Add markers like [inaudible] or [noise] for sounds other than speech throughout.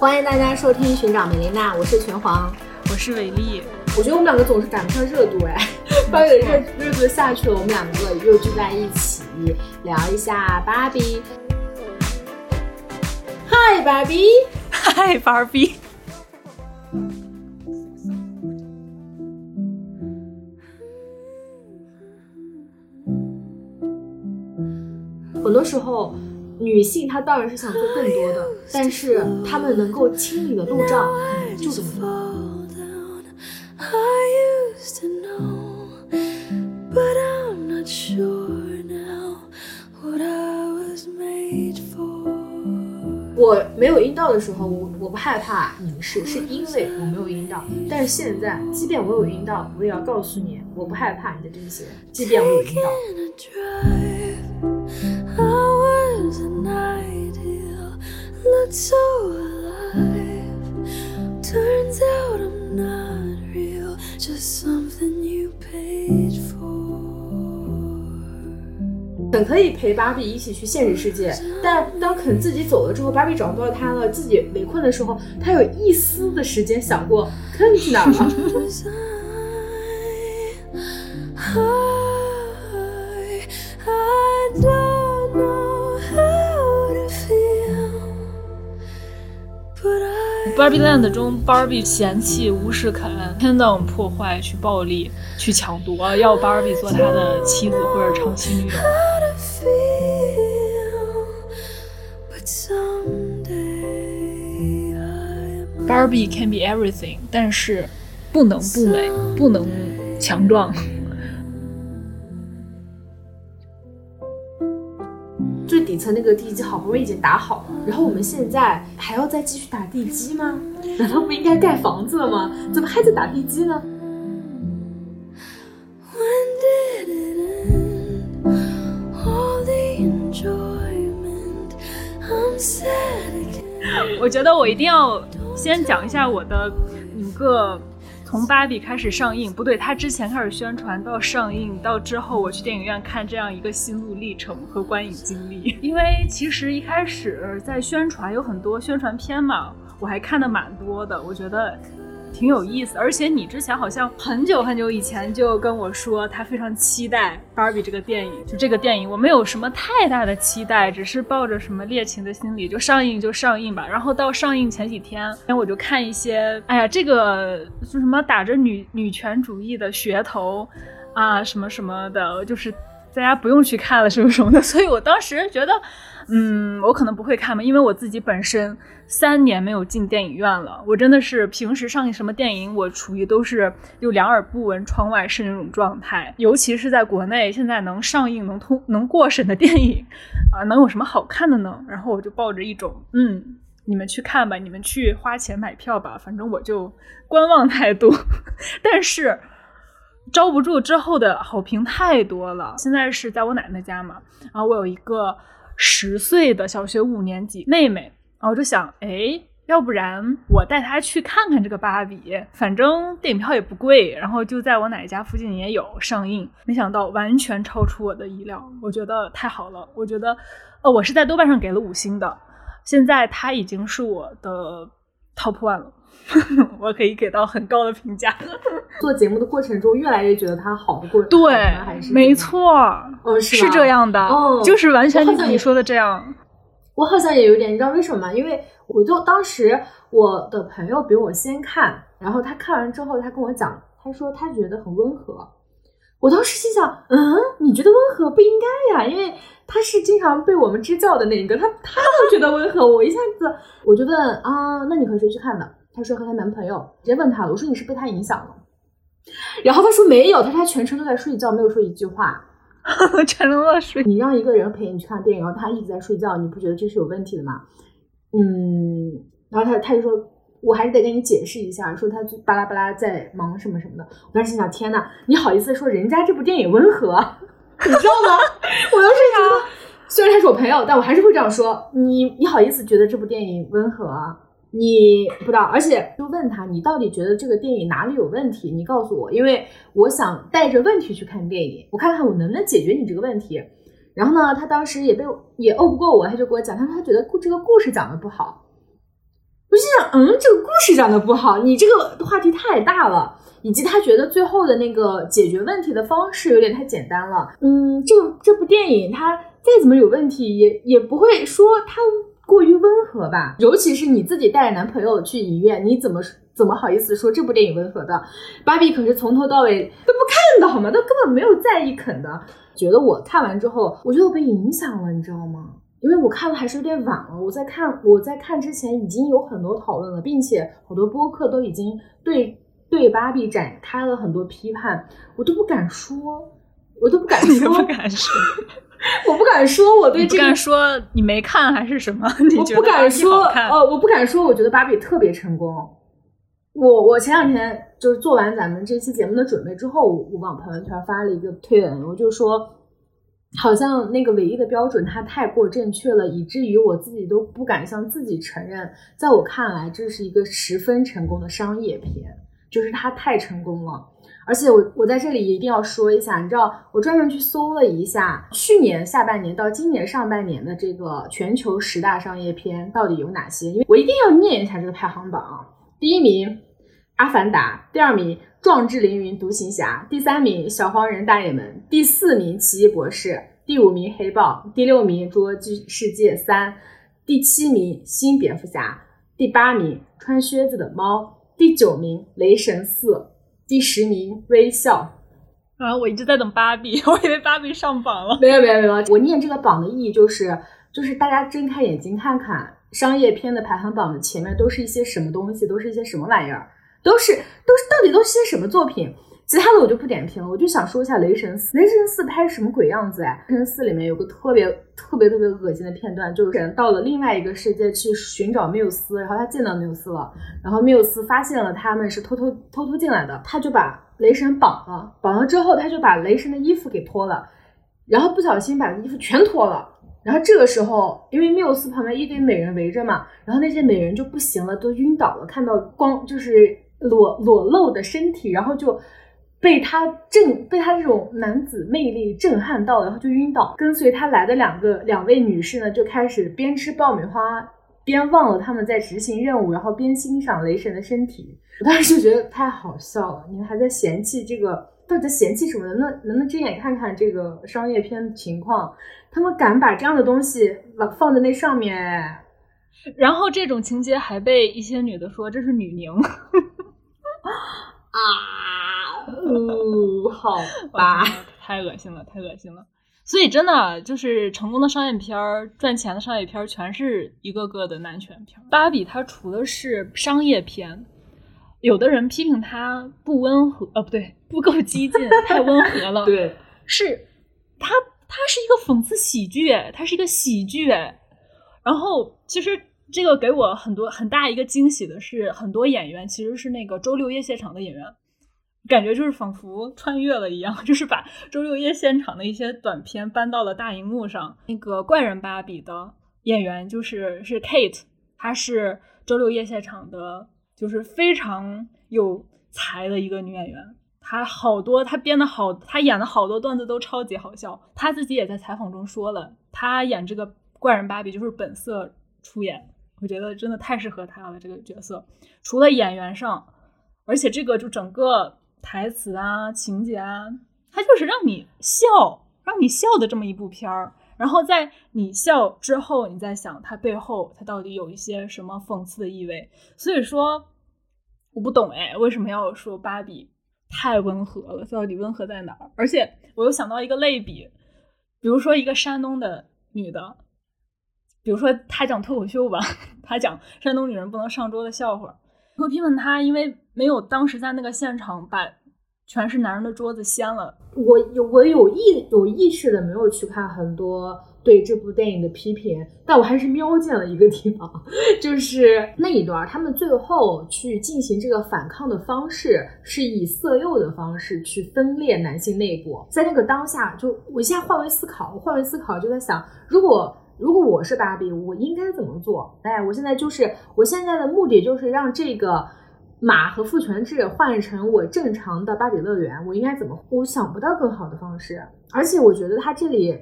欢迎大家收听《寻找梅琳娜》，我是拳皇，我是伟丽。我觉得我们两个总是赶不上热度哎，[laughs] 八月热热度下去了，我们两个又聚在一起聊一下芭比。嗨，芭比！嗨，芭比！很多时候。女性她当然是想做更多的，但是她们能够清理的路障就这么多。我没有阴道的时候，我我不害怕凝视，是因为我没有阴道。但是现在，即便我有阴道，我也要告诉你，我不害怕你的这些，即便我有阴道。肯可以陪芭比一起去现实世界，但当肯自己走了之后，芭比找不到他了，自己围困的时候，他有一丝的时间想过肯去哪儿了。[laughs] Barbie Land 中，Barbie 嫌弃巫师肯，天到破坏，去暴力，去抢夺，要 Barbie 做他的妻子或者长期女友。Barbie can be everything，但是不能不美，不能强壮。底层那个地基好不容易已经打好了，然后我们现在还要再继续打地基吗？难道不应该盖房子了吗？怎么还在打地基呢？我觉得我一定要先讲一下我的五个。从芭比开始上映，不对，它之前开始宣传到上映到之后，我去电影院看这样一个心路历程和观影经历。[laughs] 因为其实一开始在宣传有很多宣传片嘛，我还看的蛮多的，我觉得。挺有意思，而且你之前好像很久很久以前就跟我说，他非常期待《芭比》这个电影。就这个电影，我没有什么太大的期待，只是抱着什么猎奇的心理，就上映就上映吧。然后到上映前几天，我就看一些，哎呀，这个就什么打着女女权主义的噱头啊，什么什么的，就是大家不用去看了，什么什么的。所以我当时觉得。嗯，我可能不会看吧，因为我自己本身三年没有进电影院了。我真的是平时上映什么电影，我处于都是就两耳不闻窗外事那种状态。尤其是在国内，现在能上映、能通、能过审的电影，啊，能有什么好看的呢？然后我就抱着一种，嗯，你们去看吧，你们去花钱买票吧，反正我就观望态度。[laughs] 但是招不住之后的好评太多了。现在是在我奶奶家嘛，然后我有一个。十岁的小学五年级妹妹，然后我就想，哎，要不然我带她去看看这个芭比，反正电影票也不贵，然后就在我奶奶家附近也有上映。没想到完全超出我的意料，我觉得太好了。我觉得，呃，我是在豆瓣上给了五星的，现在它已经是我的 top one 了。[laughs] 我可以给到很高的评价。[laughs] 做节目的过程中，越来越觉得它好的过程。对，没错，哦，是这样的，哦，就是完全你说的这样。我好像也有点，你知道为什么吗？因为我就当时我的朋友比我先看，然后他看完之后，他跟我讲，他说他觉得很温和。我当时心想，嗯，你觉得温和不应该呀？因为他是经常被我们支教的那一个，他他都觉得温和，我一下子我就问啊，那你和谁去看的？她说和她男朋友，直接问她了。我说你是被他影响了，然后她说没有，她说她全程都在睡觉，没有说一句话，[laughs] 全程都在睡。你让一个人陪你去看电影，然后他一直在睡觉，你不觉得这是有问题的吗？嗯，然后他他就说，我还是得跟你解释一下，说他就巴拉巴拉在忙什么什么的。我当时心想，天呐，你好意思说人家这部电影温和，[laughs] 你知道吗？[laughs] 我当时觉得，虽然他是我朋友，但我还是会这样说。你你好意思觉得这部电影温和？你不知道，而且就问他，你到底觉得这个电影哪里有问题？你告诉我，因为我想带着问题去看电影，我看看我能不能解决你这个问题。然后呢，他当时也被也怄不过我，他就给我讲，他说他觉得故这个故事讲的不好。我心想，嗯，这个故事讲的不好，你这个话题太大了，以及他觉得最后的那个解决问题的方式有点太简单了。嗯，这个这部电影它再怎么有问题，也也不会说它过于温和吧？尤其是你自己带着男朋友去影院，你怎么怎么好意思说这部电影温和的？芭比可是从头到尾都不看的好吗？都根本没有在意肯的。觉得我看完之后，我觉得我被影响了，你知道吗？因为我看的还是有点晚了。我在看我在看之前已经有很多讨论了，并且好多播客都已经对对芭比展开了很多批判，我都不敢说，我都不敢说，[laughs] 不敢说，[laughs] 我不敢说，我对这个不敢说你没看还是什么？[laughs] 我不敢说，呃，我不敢说，我觉得芭比特别成功。我我前两天就是做完咱们这期节目的准备之后，我往朋友圈发了一个推文，我就说。好像那个唯一的标准它太过正确了，以至于我自己都不敢向自己承认。在我看来，这是一个十分成功的商业片，就是它太成功了。而且我我在这里一定要说一下，你知道，我专门去搜了一下去年下半年到今年上半年的这个全球十大商业片到底有哪些，因为我一定要念一下这个排行榜。第一名，《阿凡达》；第二名。壮志凌云，独行侠，第三名小黄人大爷们，第四名奇异博士，第五名黑豹，第六名侏罗纪世界三，第七名新蝙蝠侠，第八名穿靴子的猫，第九名雷神四，第十名微笑。啊，我一直在等芭比，[laughs] 我以为芭比上榜了。没有没有没有，我念这个榜的意义就是，就是大家睁开眼睛看看商业片的排行榜的前面都是一些什么东西，都是一些什么玩意儿。都是都是，到底都是些什么作品？其他的我就不点评了，我就想说一下《雷神四》。《雷神四》拍什么鬼样子哎？《雷神四》里面有个特别特别特别恶心的片段，就是人到了另外一个世界去寻找缪斯，然后他见到缪斯了，然后缪斯发现了他们是偷偷偷偷进来的，他就把雷神绑了，绑了之后他就把雷神的衣服给脱了，然后不小心把衣服全脱了，然后这个时候因为缪斯旁边一堆美人围着嘛，然后那些美人就不行了，都晕倒了，看到光就是。裸裸露的身体，然后就被他震，被他这种男子魅力震撼到，然后就晕倒。跟随他来的两个两位女士呢，就开始边吃爆米花，边忘了他们在执行任务，然后边欣赏雷神的身体。我当时就觉得太好笑了，你们还在嫌弃这个，到底在嫌弃什么呢？那能不能睁眼看看这个商业片的情况？他们敢把这样的东西放放在那上面，然后这种情节还被一些女的说这是女凝。[laughs] 啊，嗯，[laughs] 好吧，太恶心了，[laughs] 太恶心了。所以真的就是成功的商业片儿、赚钱的商业片儿，全是一个个的男权片。芭比它除了是商业片，有的人批评它不温和，呃，不对，不够激进，太温和了。[laughs] 对，是它，它是一个讽刺喜剧，它是一个喜剧。然后其实。这个给我很多很大一个惊喜的是，很多演员其实是那个周六夜现场的演员，感觉就是仿佛穿越了一样，[laughs] 就是把周六夜现场的一些短片搬到了大荧幕上。那个怪人芭比的演员就是是 Kate，她是周六夜现场的，就是非常有才的一个女演员。她好多她编的好，她演的好多段子都超级好笑。她自己也在采访中说了，她演这个怪人芭比就是本色出演。我觉得真的太适合她了，这个角色除了演员上，而且这个就整个台词啊、情节啊，它就是让你笑，让你笑的这么一部片儿。然后在你笑之后，你再想它背后它到底有一些什么讽刺的意味。所以说，我不懂哎，为什么要说芭比太温和了？到底温和在哪儿？而且我又想到一个类比，比如说一个山东的女的。比如说他讲脱口秀吧，[laughs] 他讲山东女人不能上桌的笑话，会批评他，因为没有当时在那个现场把全是男人的桌子掀了。我有我有意有意识的没有去看很多对这部电影的批评，但我还是瞄见了一个地方，[laughs] 就是那一段他们最后去进行这个反抗的方式是以色诱的方式去分裂男性内部，在那个当下，就我现在换位思考，换位思考就在想，如果。如果我是芭比，我应该怎么做？哎，我现在就是，我现在的目的就是让这个马和父权制换成我正常的芭比乐园。我应该怎么？我想不到更好的方式。而且我觉得他这里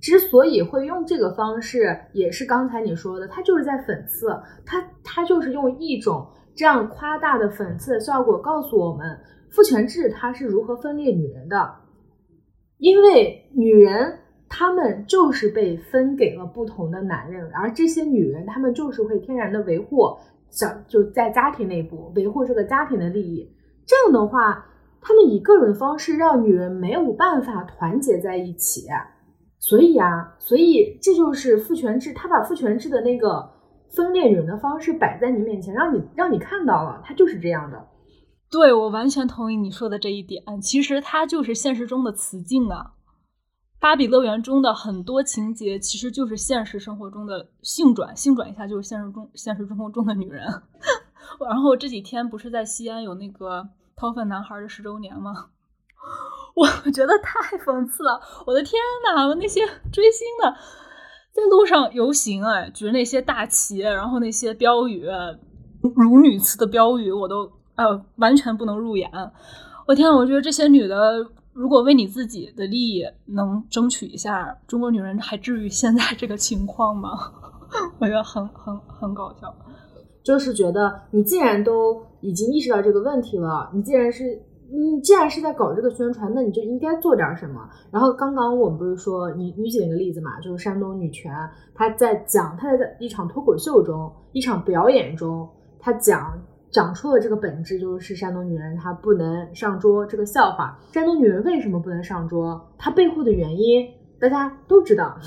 之所以会用这个方式，也是刚才你说的，他就是在讽刺，他他就是用一种这样夸大的讽刺的效果，告诉我们父权制它是如何分裂女人的，因为女人她们就是被分给了不同的男人，而这些女人她们就是会天然的维护小就在家庭内部维护这个家庭的利益，这样的话，他们以各种方式让女人没有办法团结在一起。所以啊，所以这就是父权制，他把父权制的那个分裂人的方式摆在你面前，让你让你看到了，他就是这样的。对我完全同意你说的这一点。其实它就是现实中的雌竞啊，芭比乐园中的很多情节其实就是现实生活中的性转，性转一下就是现实中现实生活中的女人。[laughs] 然后这几天不是在西安有那个掏粪男孩的十周年吗？[laughs] 我觉得太讽刺了！我的天呐，那些追星的在路上游行，哎，举着那些大旗，然后那些标语，辱女词的标语，我都呃完全不能入眼。我天，我觉得这些女的，如果为你自己的利益能争取一下，中国女人还至于现在这个情况吗？[laughs] 我觉得很很很搞笑。就是觉得你既然都已经意识到这个问题了，你既然是。你既然是在搞这个宣传，那你就应该做点什么。然后刚刚我们不是说你你举了个例子嘛，就是山东女权，她在讲她在一场脱口秀中，一场表演中，她讲讲出了这个本质，就是山东女人她不能上桌这个笑话。山东女人为什么不能上桌？她背后的原因大家都知道，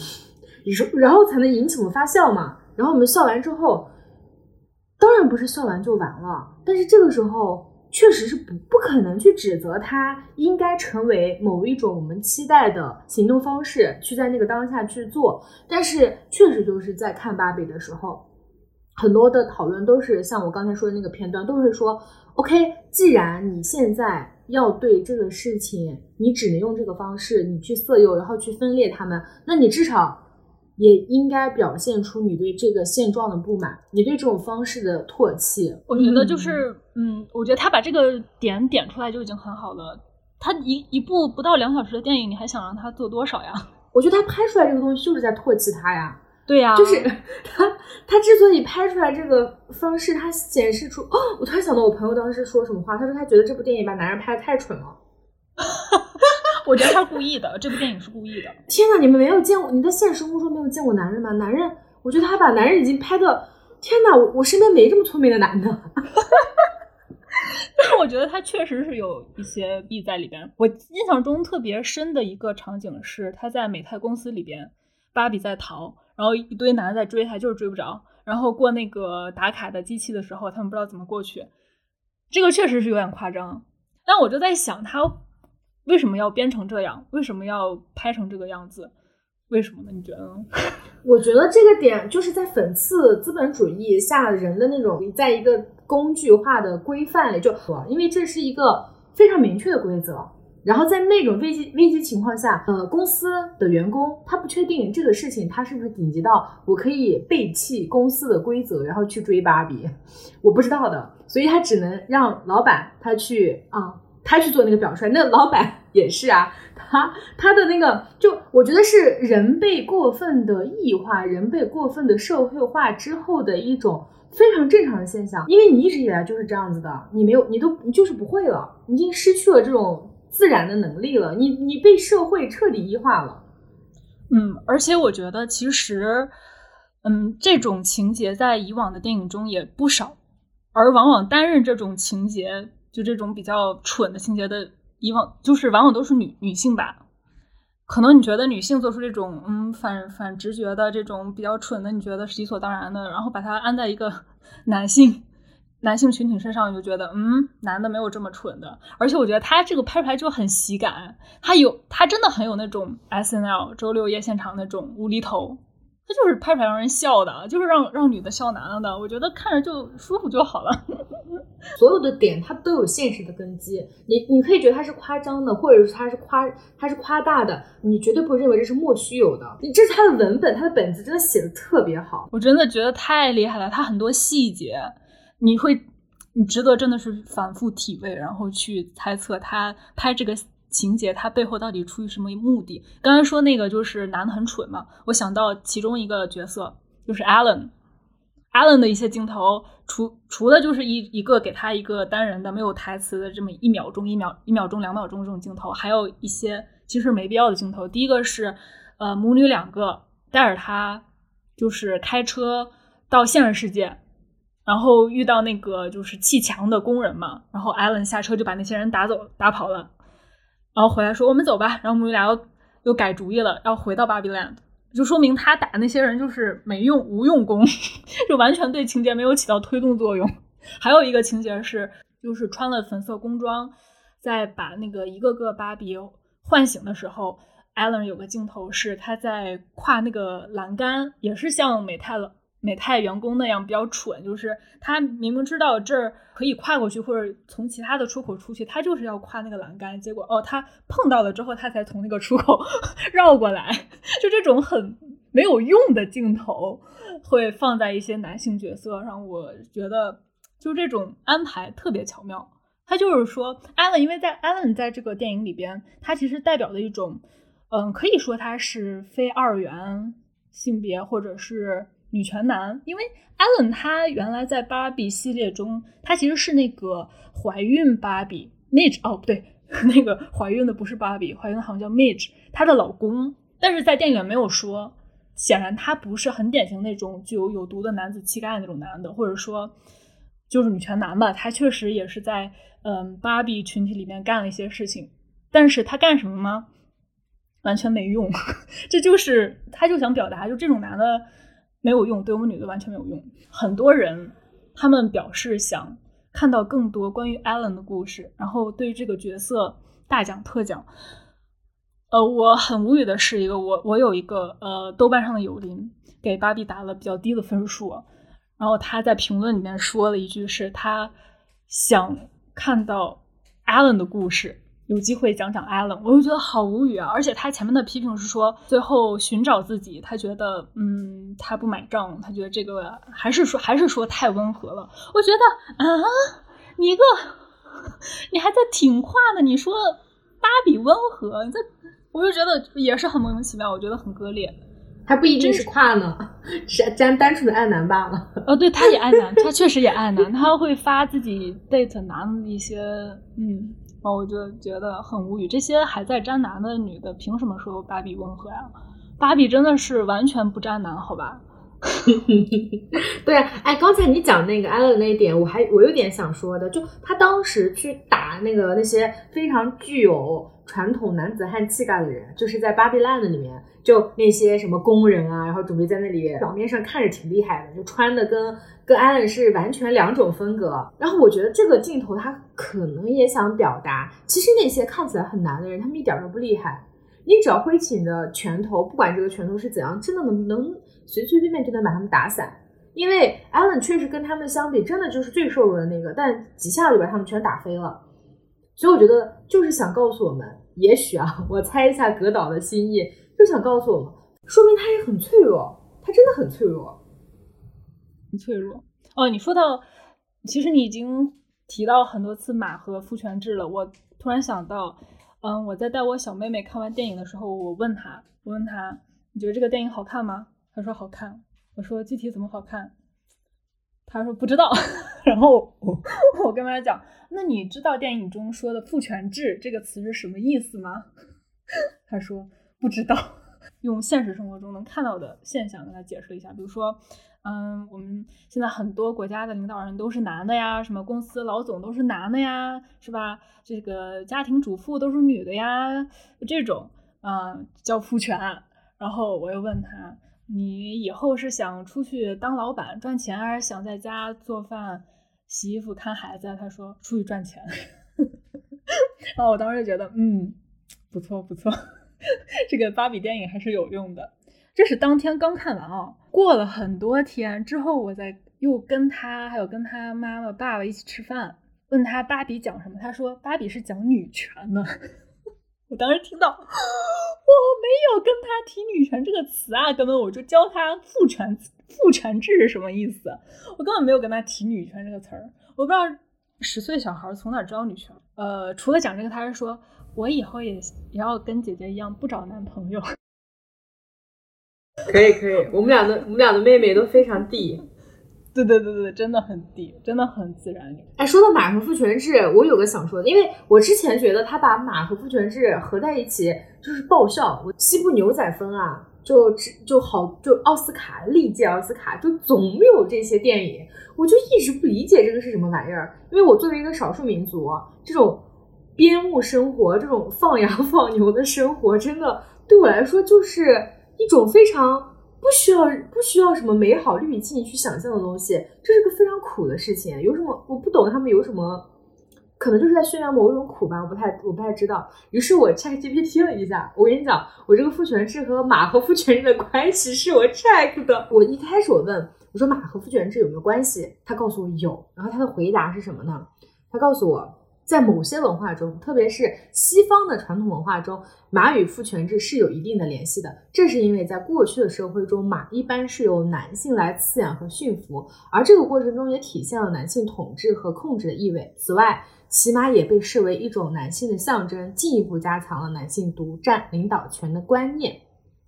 你说然后才能引起我们发笑嘛。然后我们笑完之后，当然不是笑完就完了，但是这个时候。确实是不不可能去指责他应该成为某一种我们期待的行动方式，去在那个当下去做。但是确实就是在看芭比的时候，很多的讨论都是像我刚才说的那个片段，都是说，OK，既然你现在要对这个事情，你只能用这个方式，你去色诱，然后去分裂他们，那你至少。也应该表现出你对这个现状的不满，你对这种方式的唾弃。我觉得就是，嗯，我觉得他把这个点点出来就已经很好了。他一一部不到两小时的电影，你还想让他做多少呀？我觉得他拍出来这个东西就是在唾弃他呀。对呀，就是 [laughs] 他他之所以拍出来这个方式，他显示出哦，我突然想到我朋友当时说什么话，他说他觉得这部电影把男人拍的太蠢了。[laughs] 我觉得他是故意的，这部电影是故意的。天哪，你们没有见过？你在现实生活中没有见过男人吗？男人，我觉得他把男人已经拍的，天哪，我我身边没这么聪明的男的。[laughs] 但是我觉得他确实是有一些弊在里边。我印象中特别深的一个场景是，他在美泰公司里边，芭比在逃，然后一堆男的在追他，就是追不着。然后过那个打卡的机器的时候，他们不知道怎么过去。这个确实是有点夸张。但我就在想他。为什么要编成这样？为什么要拍成这个样子？为什么呢？你觉得呢？[laughs] 我觉得这个点就是在讽刺资本主义下人的那种，在一个工具化的规范里，就因为这是一个非常明确的规则。然后在那种危机危机情况下，呃，公司的员工他不确定这个事情他是不是顶级到我可以背弃公司的规则，然后去追芭比，我不知道的，所以他只能让老板他去啊。他去做那个表率，那老板 [laughs] 也是啊，他他的那个就我觉得是人被过分的异化，人被过分的社会化之后的一种非常正常的现象，因为你一直以来就是这样子的，你没有你都你就是不会了，你已经失去了这种自然的能力了，你你被社会彻底异化了。嗯，而且我觉得其实，嗯，这种情节在以往的电影中也不少，而往往担任这种情节。就这种比较蠢的情节的，以往就是往往都是女女性吧。可能你觉得女性做出这种嗯反反直觉的这种比较蠢的，你觉得是理所当然的，然后把它安在一个 [laughs] 男性男性群体身上，你就觉得嗯男的没有这么蠢的。而且我觉得他这个拍出来就很喜感，他有他真的很有那种 S N L 周六夜现场那种无厘头。他就是拍出来让人笑的，就是让让女的笑男了的，我觉得看着就舒服就好了。[laughs] 所有的点它都有现实的根基，你你可以觉得它是夸张的，或者是它是夸它是夸大的，你绝对不会认为这是莫须有的。你这是他的文本，他的本子真的写的特别好，我真的觉得太厉害了。他很多细节，你会你值得真的是反复体味，然后去猜测他拍这个情节他背后到底出于什么目的。刚才说那个就是男的很蠢嘛，我想到其中一个角色就是 Alan，Alan 的一些镜头，除除了就是一一个给他一个单人的没有台词的这么一秒钟、一秒、一秒钟、两秒钟这种镜头，还有一些其实没必要的镜头。第一个是呃母女两个带着他就是开车到现实世界。然后遇到那个就是砌墙的工人嘛，然后艾伦下车就把那些人打走打跑了，然后回来说我们走吧，然后母女俩又又改主意了，要回到芭比 land，就说明他打那些人就是没用无用功，[laughs] 就完全对情节没有起到推动作用。还有一个情节是，就是穿了粉色工装，在把那个一个个芭比唤醒的时候，艾伦有个镜头是他在跨那个栏杆，也是像美泰了。美泰员工那样比较蠢，就是他明明知道这儿可以跨过去，或者从其他的出口出去，他就是要跨那个栏杆，结果哦，他碰到了之后，他才从那个出口 [laughs] 绕过来。就这种很没有用的镜头，会放在一些男性角色上，我觉得就这种安排特别巧妙。他就是说，艾伦，因为在艾伦在这个电影里边，他其实代表的一种，嗯，可以说他是非二元性别，或者是。女权男，因为艾伦他原来在芭比系列中，他其实是那个怀孕芭比 Midge 哦不对，[laughs] 那个怀孕的不是芭比，怀孕的好像叫 Midge，她的老公。但是在电影里没有说，显然他不是很典型那种具有有毒的男子气概那种男的，或者说就是女权男吧。他确实也是在嗯芭比群体里面干了一些事情，但是他干什么吗？完全没用，[laughs] 这就是他就想表达，就这种男的。没有用，对我们女的完全没有用。很多人他们表示想看到更多关于 Allen 的故事，然后对这个角色大讲特讲。呃，我很无语的是一个我我有一个呃豆瓣上的友邻给芭比打了比较低的分数，然后他在评论里面说了一句是他想看到 Allen 的故事。有机会讲讲 Allen，我就觉得好无语啊！而且他前面的批评是说，最后寻找自己，他觉得，嗯，他不买账，他觉得这个还是说，还是说太温和了。我觉得啊，你一个，[laughs] 你还在挺话呢，你说芭比温和，你在，我就觉得也是很莫名其妙，我觉得很割裂。还不一定是跨呢，是单单纯的爱男罢了。哦，对，他也爱男，他确实也爱男，[laughs] 他会发自己 date 男的一些，嗯。哦，我就觉得很无语，这些还在渣男的女的，凭什么说芭比温和呀？芭比真的是完全不渣男，好吧？[laughs] 对啊，哎，刚才你讲那个艾伦那一点，我还我有点想说的，就他当时去打那个那些非常具有传统男子汉气概的人，就是在芭比 land 里面，就那些什么工人啊，然后准备在那里，表面上看着挺厉害的，就穿的跟跟艾伦是完全两种风格。然后我觉得这个镜头他可能也想表达，其实那些看起来很难的人，他们一点都不厉害。你只要挥起你的拳头，不管这个拳头是怎样，真的能能。随随便便就能把他们打散，因为艾伦确实跟他们相比，真的就是最瘦弱的那个，但几下就把他们全打飞了。所以我觉得就是想告诉我们，也许啊，我猜一下葛导的心意，就想告诉我们，说明他也很脆弱，他真的很脆弱，很脆弱。哦，你说到，其实你已经提到很多次马和父权制了，我突然想到，嗯，我在带我小妹妹看完电影的时候，我问她，我问她，你觉得这个电影好看吗？她说好看，我说具体怎么好看？他说不知道。[laughs] 然后我跟他讲，那你知道电影中说的“父权制”这个词是什么意思吗？[laughs] 他说不知道。用现实生活中能看到的现象跟他解释一下，比如说，嗯，我们现在很多国家的领导人都是男的呀，什么公司老总都是男的呀，是吧？这个家庭主妇都是女的呀，这种，嗯，叫父权。然后我又问他。你以后是想出去当老板赚钱，还是想在家做饭、洗衣服、看孩子？他说出去赚钱。[laughs] 然后我当时就觉得，嗯，不错不错，[laughs] 这个芭比电影还是有用的。这是当天刚看完啊，过了很多天之后，我再又跟他还有跟他妈妈、爸爸一起吃饭，问他芭比讲什么？他说芭比是讲女权的。[laughs] 我当时听到，我没有跟他提“女权”这个词啊，根本我就教他“父权”“父权制”是什么意思，我根本没有跟他提“女权”这个词儿。我不知道十岁小孩从哪知道女权？呃，除了讲这个，他是说我以后也也要跟姐姐一样不找男朋友。可以可以，我们俩的我们俩的妹妹都非常地。对对对对，真的很低，真的很自然。哎，说到马和父权制，我有个想说的，因为我之前觉得他把马和父权制合在一起就是爆笑。我西部牛仔风啊，就就好，就奥斯卡历届奥斯卡就总有这些电影，我就一直不理解这个是什么玩意儿。因为我作为一个少数民族，这种边牧生活，这种放羊 [laughs] 放牛的生活，真的对我来说就是一种非常。不需要不需要什么美好滤镜去想象的东西，这是个非常苦的事情。有什么我不懂他们有什么，可能就是在宣扬某种苦吧，我不太我不太知道。于是我 check GPT 了一下，我跟你讲，我这个父权制和马和父权制的关系是我 check 的。我一开始我问我说马和父权制有没有关系，他告诉我有。然后他的回答是什么呢？他告诉我。在某些文化中，特别是西方的传统文化中，马与父权制是有一定的联系的。这是因为在过去的社会中，马一般是由男性来饲养和驯服，而这个过程中也体现了男性统治和控制的意味。此外，骑马也被视为一种男性的象征，进一步加强了男性独占领导权的观念。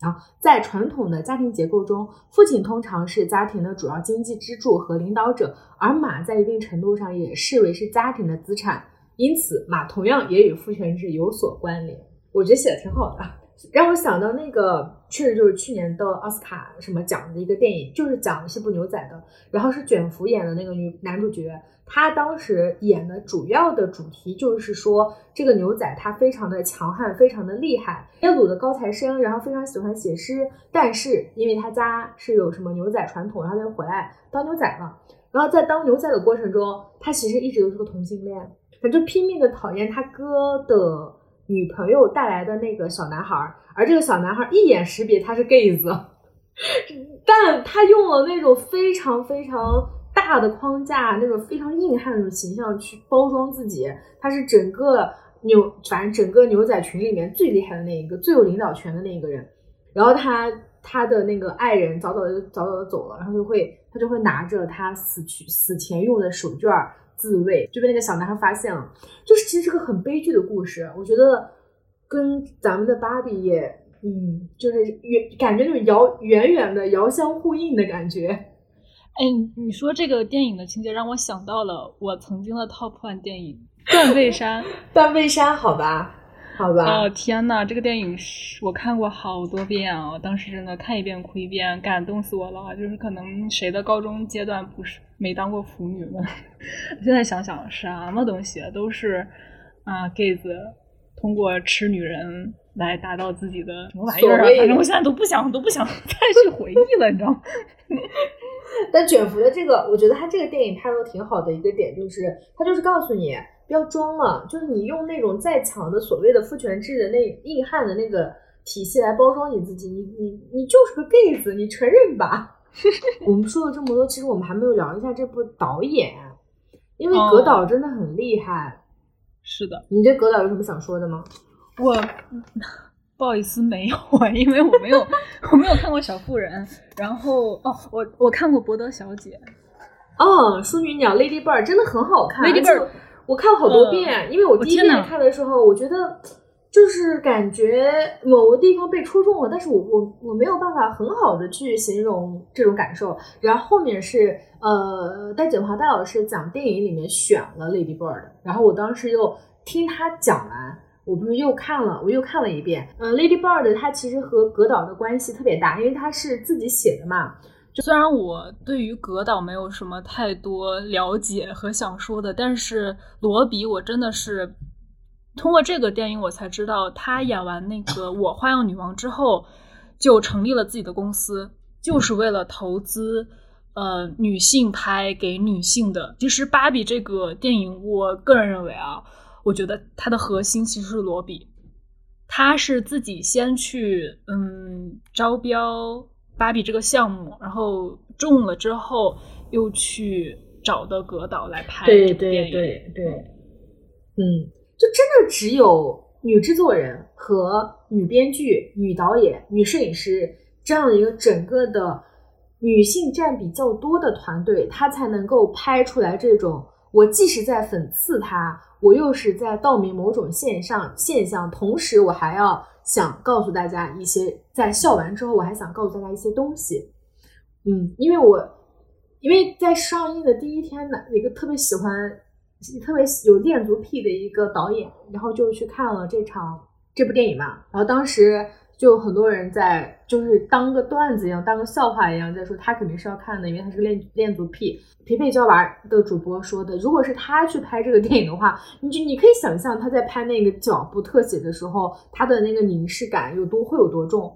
啊，在传统的家庭结构中，父亲通常是家庭的主要经济支柱和领导者，而马在一定程度上也视为是家庭的资产。因此，马同样也与父权制有所关联。我觉得写的挺好的，让我想到那个，确实就是去年的奥斯卡什么奖的一个电影，就是讲西部牛仔的，然后是卷福演的那个女男主角，他当时演的主要的主题就是说，这个牛仔他非常的强悍，非常的厉害，耶鲁的高材生，然后非常喜欢写诗，但是因为他家是有什么牛仔传统，然后他就回来当牛仔了。然后在当牛仔的过程中，他其实一直都是个同性恋。他就拼命的讨厌他哥的女朋友带来的那个小男孩，而这个小男孩一眼识别他是 gay 子，但他用了那种非常非常大的框架，那种非常硬汉的形象去包装自己，他是整个牛，反正整个牛仔群里面最厉害的那一个，最有领导权的那一个人。然后他他的那个爱人早早的早早的走了，然后就会他就会拿着他死去死前用的手绢儿。自卫就被那个小男孩发现了，就是其实是个很悲剧的故事。我觉得跟咱们的芭比也，嗯，就是远感觉就是遥远远的遥相呼应的感觉。哎，你说这个电影的情节让我想到了我曾经的 top one 电影《断背山》。[laughs] 断背山，好吧。好吧。哦天呐，这个电影是我看过好多遍啊！当时真的看一遍哭一遍，感动死我了。就是可能谁的高中阶段不是没当过腐女呢？[laughs] 现在想想，什么东西都是啊，gay 子通过吃女人来达到自己的什么玩意儿啊？反正我现在都不想都不想 [laughs] 再去回忆了，你知道吗？[laughs] 但卷福的这个，我觉得他这个电影拍的挺好的一个点就是，他就是告诉你。不要装了，就是你用那种再强的所谓的父权制的那硬汉的那个体系来包装你自己，你你你就是个 gay 子，你承认吧？[laughs] 我们说了这么多，其实我们还没有聊一下这部导演，因为葛导真的很厉害。是的，你对葛导有什么想说的吗？我不好意思，没有啊，因为我没有 [laughs] 我没有看过小妇人，然后哦，我我看过博德小姐，哦，淑女鸟 Lady Bird 真的很好看，Lady Bird。我看了好多遍，因为我第一遍看的时候，我觉得就是感觉某个地方被戳中了，但是我我我没有办法很好的去形容这种感受。然后后面是呃，戴锦华戴老师讲电影里面选了 Lady Bird，然后我当时又听他讲完，我不是又看了，我又看了一遍。嗯，Lady Bird 它其实和葛导的关系特别大，因为他是自己写的嘛。就虽然我对于格导没有什么太多了解和想说的，但是罗比我真的是通过这个电影我才知道，他演完那个《我花样女王》之后，就成立了自己的公司，就是为了投资呃女性拍给女性的。其实《芭比》这个电影，我个人认为啊，我觉得它的核心其实是罗比，他是自己先去嗯招标。芭比这个项目，然后中了之后，又去找的葛导来拍这部电影。对对。对对，嗯，就真的只有女制作人和女编剧、女导演、女摄影师这样的一个整个的女性占比较多的团队，她才能够拍出来这种我既是在讽刺她，我又是在道明某种现象现象，同时我还要想告诉大家一些，在笑完之后，我还想告诉大家一些东西。嗯，因为我因为在上映的第一天呢，一个特别喜欢、特别有恋足癖的一个导演，然后就去看了这场这部电影嘛，然后当时。就很多人在，就是当个段子一样，当个笑话一样在说，他肯定是要看的，因为他是个恋恋足癖。皮皮娇娃的主播说的，如果是他去拍这个电影的话，你就你可以想象他在拍那个脚部特写的时候，他的那个凝视感有多会有多重，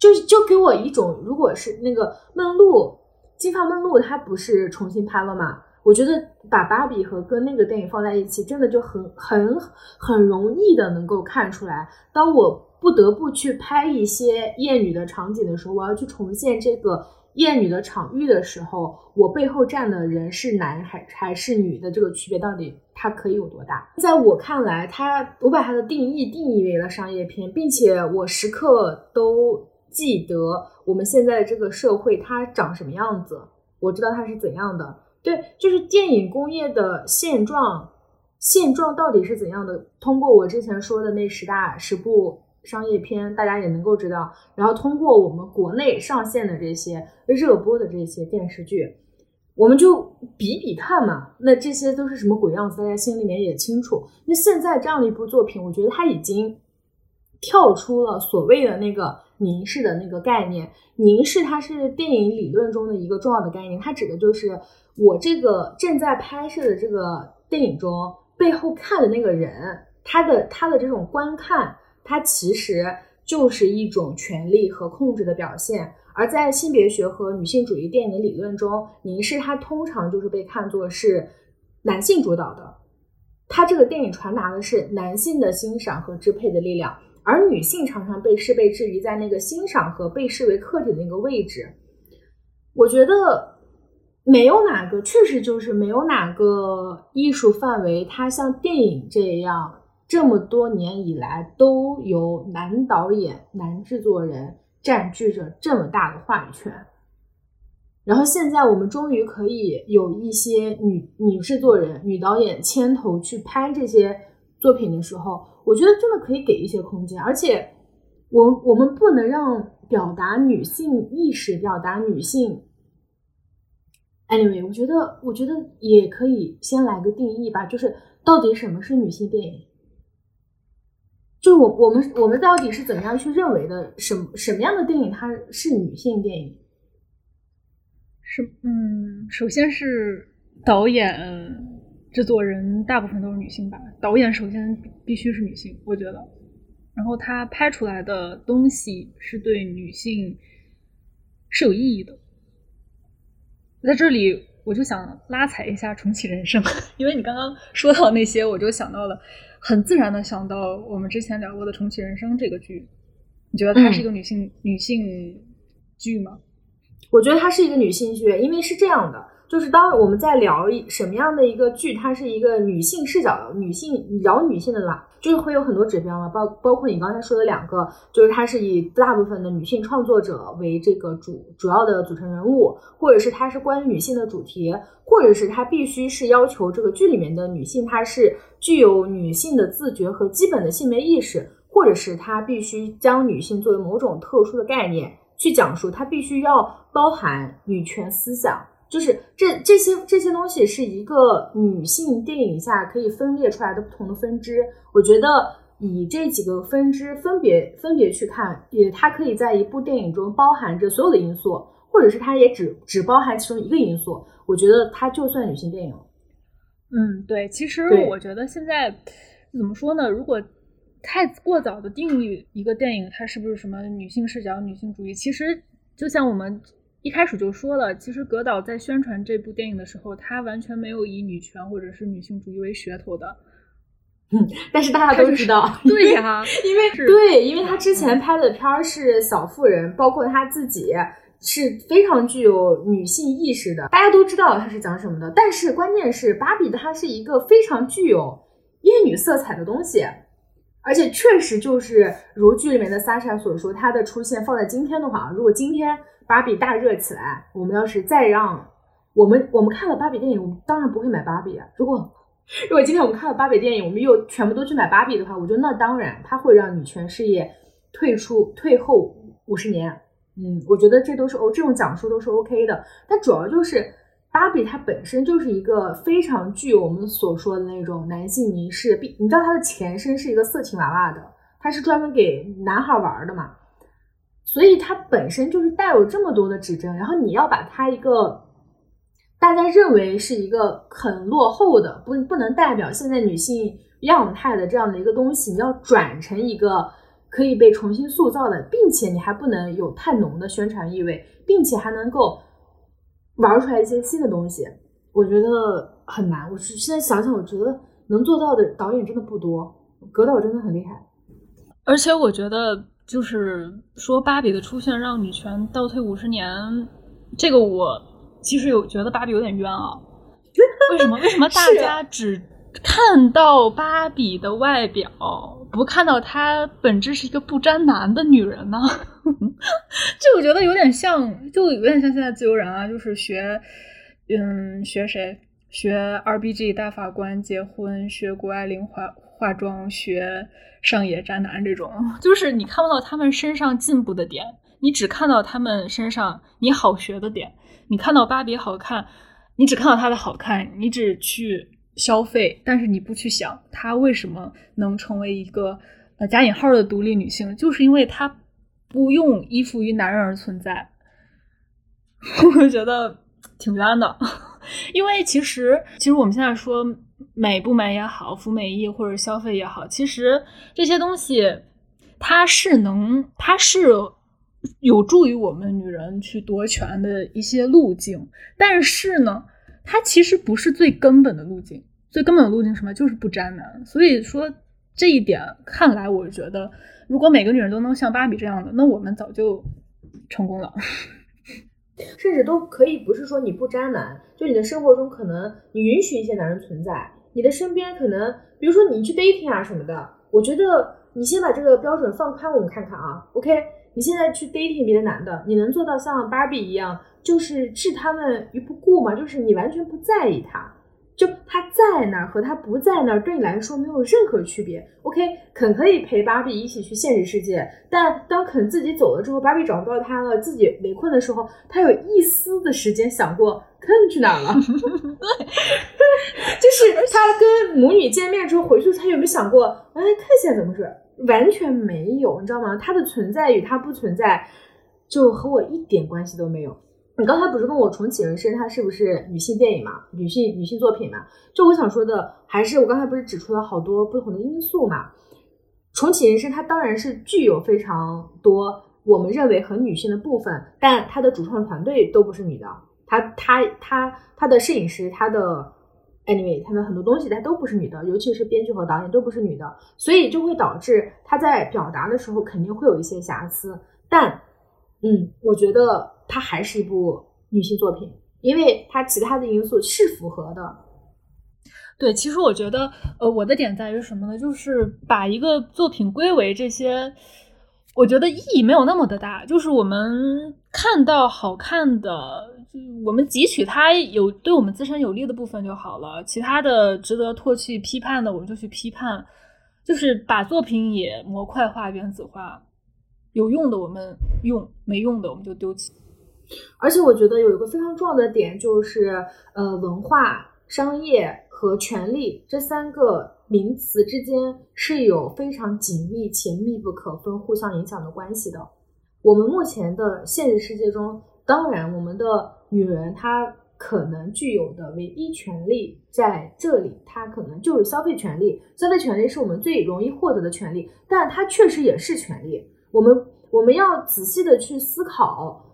就就给我一种，如果是那个梦露金发梦露，他不是重新拍了吗？我觉得把芭比和跟那个电影放在一起，真的就很很很容易的能够看出来，当我。不得不去拍一些艳女的场景的时候，我要去重现这个艳女的场域的时候，我背后站的人是男还还是女的这个区别到底它可以有多大？在我看来，它我把它的定义定义为了商业片，并且我时刻都记得我们现在这个社会它长什么样子，我知道它是怎样的。对，就是电影工业的现状，现状到底是怎样的？通过我之前说的那十大十部。商业片大家也能够知道，然后通过我们国内上线的这些热播的这些电视剧，我们就比比看嘛。那这些都是什么鬼样子，大家心里面也清楚。那现在这样的一部作品，我觉得它已经跳出了所谓的那个凝视的那个概念。凝视它是电影理论中的一个重要的概念，它指的就是我这个正在拍摄的这个电影中背后看的那个人，他的他的这种观看。它其实就是一种权力和控制的表现，而在性别学和女性主义电影理论中，凝视它通常就是被看作是男性主导的。它这个电影传达的是男性的欣赏和支配的力量，而女性常常被视被置于在那个欣赏和被视为客体的那个位置。我觉得没有哪个，确实就是没有哪个艺术范围，它像电影这样。这么多年以来，都由男导演、男制作人占据着这么大的话语权。然后现在，我们终于可以有一些女女制作人、女导演牵头去拍这些作品的时候，我觉得真的可以给一些空间。而且，我我们不能让表达女性意识、表达女性。Anyway，我觉得，我觉得也可以先来个定义吧，就是到底什么是女性电影？就我我们我们到底是怎么样去认为的？什什么样的电影它是女性电影？是嗯，首先是导演、制作人大部分都是女性吧。导演首先必须是女性，我觉得。然后他拍出来的东西是对女性是有意义的。在这里，我就想拉踩一下重启人生，[laughs] 因为你刚刚说到那些，我就想到了。很自然的想到我们之前聊过的《重启人生》这个剧，你觉得它是一个女性女性剧吗？我觉得它是一个女性剧，因为是这样的，就是当我们在聊一什么样的一个剧，它是一个女性视角、女性聊女性的啦，就是会有很多指标嘛，包包括你刚才说的两个，就是它是以大部分的女性创作者为这个主主要的组成人物，或者是它是关于女性的主题，或者是它必须是要求这个剧里面的女性，她是。具有女性的自觉和基本的性别意识，或者是她必须将女性作为某种特殊的概念去讲述，它必须要包含女权思想，就是这这些这些东西是一个女性电影下可以分裂出来的不同的分支。我觉得以这几个分支分别分别去看，也它可以在一部电影中包含着所有的因素，或者是它也只只包含其中一个因素，我觉得它就算女性电影。嗯，对，其实我觉得现在怎么说呢？如果太过早的定义一个电影，它是不是什么女性视角、女性主义？其实就像我们一开始就说了，其实葛导在宣传这部电影的时候，他完全没有以女权或者是女性主义为噱头的。嗯，[laughs] 但是大家都知道，对呀，[laughs] 因为对，因为他之前拍的片儿是《小妇人》，包括他自己。是非常具有女性意识的，大家都知道他是讲什么的。但是关键是，芭比它是一个非常具有艳女色彩的东西，而且确实就是如剧里面的莎莎所说，她的出现放在今天的话，如果今天芭比大热起来，我们要是再让我们我们看了芭比电影，我们当然不会买芭比啊。如果如果今天我们看了芭比电影，我们又全部都去买芭比的话，我觉得那当然它会让女权事业退出退后五十年。嗯，我觉得这都是哦，这种讲述都是 OK 的。但主要就是芭比它本身就是一个非常具有我们所说的那种男性凝视，并你知道它的前身是一个色情娃娃的，它是专门给男孩玩的嘛，所以它本身就是带有这么多的指针。然后你要把它一个大家认为是一个很落后的，不不能代表现在女性样态的这样的一个东西，你要转成一个。可以被重新塑造的，并且你还不能有太浓的宣传意味，并且还能够玩出来一些新的东西，我觉得很难。我是现在想想，我觉得能做到的导演真的不多，格导真的很厉害。而且我觉得，就是说芭比的出现让女权倒退五十年，这个我其实有觉得芭比有点冤啊。为什么？为什么大家只看到芭比的外表？不看到她本质是一个不沾男的女人呢？[laughs] 这我觉得有点像，就有点像现在自由人啊，就是学，嗯，学谁？学 R B G 大法官结婚，学谷爱凌化化妆，学上野渣男这种，就是你看不到他们身上进步的点，你只看到他们身上你好学的点。你看到芭比好看，你只看到她的好看，你只去。消费，但是你不去想她为什么能成为一个呃加引号的独立女性，就是因为她不用依附于男人而存在。[laughs] 我觉得挺冤的，[laughs] 因为其实其实我们现在说美不美也好，服美役或者消费也好，其实这些东西它是能，它是有助于我们女人去夺权的一些路径，但是呢。它其实不是最根本的路径，最根本的路径什么？就是不沾男。所以说这一点看来，我觉得如果每个女人都能像芭比这样的，那我们早就成功了。甚至都可以不是说你不渣男，就你的生活中可能你允许一些男人存在，你的身边可能，比如说你去 dating 啊什么的，我觉得你先把这个标准放宽，我们看看啊。OK，你现在去 dating 别的男的，你能做到像芭比一样？就是置他们于不顾吗，就是你完全不在意他，就他在那儿和他不在那儿对你来说没有任何区别。OK，肯可以陪芭比一起去现实世界，但当肯自己走了之后，芭比找不到他了，自己围困的时候，他有一丝的时间想过肯去哪儿了？对，[laughs] 就是他跟母女见面之后回去，他有没有想过，哎，看现在怎么回事？完全没有，你知道吗？他的存在与他不存在，就和我一点关系都没有。你刚才不是问我重启人生它是不是女性电影嘛，女性女性作品嘛？就我想说的，还是我刚才不是指出了好多不同的因素嘛？重启人生它当然是具有非常多我们认为很女性的部分，但它的主创团队都不是女的，它它它它的摄影师，它的 anyway，它的很多东西它都不是女的，尤其是编剧和导演都不是女的，所以就会导致它在表达的时候肯定会有一些瑕疵，但。嗯，我觉得它还是一部女性作品，因为它其他的因素是符合的。对，其实我觉得，呃，我的点在于什么呢？就是把一个作品归为这些，我觉得意义没有那么的大。就是我们看到好看的，就我们汲取它有对我们自身有利的部分就好了。其他的值得唾弃、批判的，我们就去批判。就是把作品也模块化、原子化。有用的我们用，没用的我们就丢弃。而且我觉得有一个非常重要的点，就是呃，文化、商业和权力这三个名词之间是有非常紧密且密不可分、互相影响的关系的。我们目前的现实世界中，当然我们的女人她可能具有的唯一权利在这里，她可能就是消费权利。消费权利是我们最容易获得的权利，但它确实也是权利。我们我们要仔细的去思考，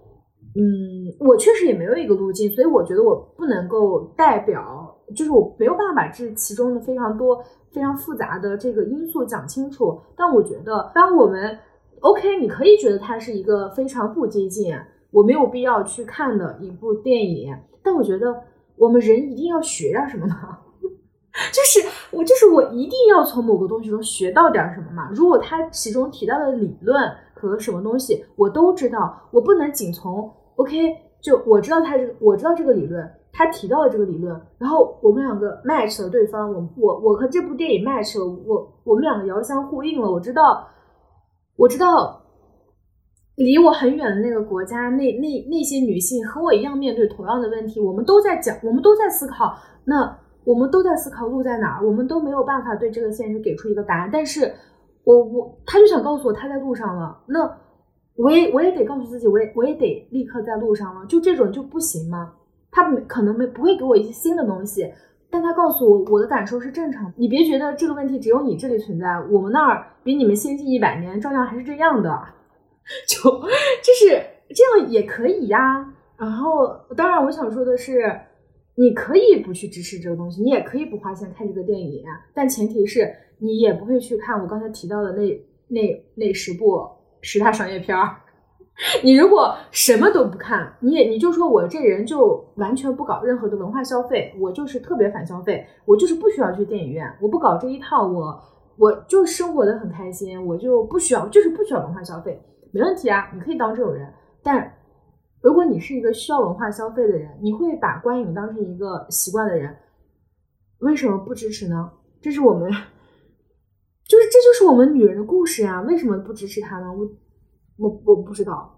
嗯，我确实也没有一个路径，所以我觉得我不能够代表，就是我没有办法把这其中的非常多、非常复杂的这个因素讲清楚。但我觉得，当我们 OK，你可以觉得它是一个非常不接近，我没有必要去看的一部电影。但我觉得，我们人一定要学点什么吗？[laughs] 就是我，就是我一定要从某个东西中学到点什么嘛。如果它其中提到的理论和什么东西我都知道，我不能仅从 OK 就我知道他这个，我知道这个理论，他提到了这个理论，然后我们两个 match 了对方，我我我和这部电影 match 了，我我们两个遥相呼应了。我知道，我知道离我很远的那个国家，那那那些女性和我一样面对同样的问题，我们都在讲，我们都在思考，那我们都在思考路在哪儿，我们都没有办法对这个现实给出一个答案。但是，我我他就想告诉我他在路上了，那我也我也得告诉自己，我也我也得立刻在路上了，就这种就不行吗？他可能没不会给我一些新的东西，但他告诉我我的感受是正常。你别觉得这个问题只有你这里存在，我们那儿比你们先进一百年，照样还是这样的，[laughs] 就就是这样也可以呀。然后当然我想说的是，你可以不去支持这个东西，你也可以不花钱看这个电影，但前提是你也不会去看我刚才提到的那那那十部十大商业片儿。[laughs] 你如果什么都不看，你也你就说我这人就完全不搞任何的文化消费，我就是特别反消费，我就是不需要去电影院，我不搞这一套，我我就生活的很开心，我就不需要，就是不需要文化消费，没问题啊，你可以当这种人。但如果你是一个需要文化消费的人，你会把观影当成一个习惯的人，为什么不支持呢？这是我们，就是这就是我们女人的故事呀，为什么不支持他呢？我。我我不知道，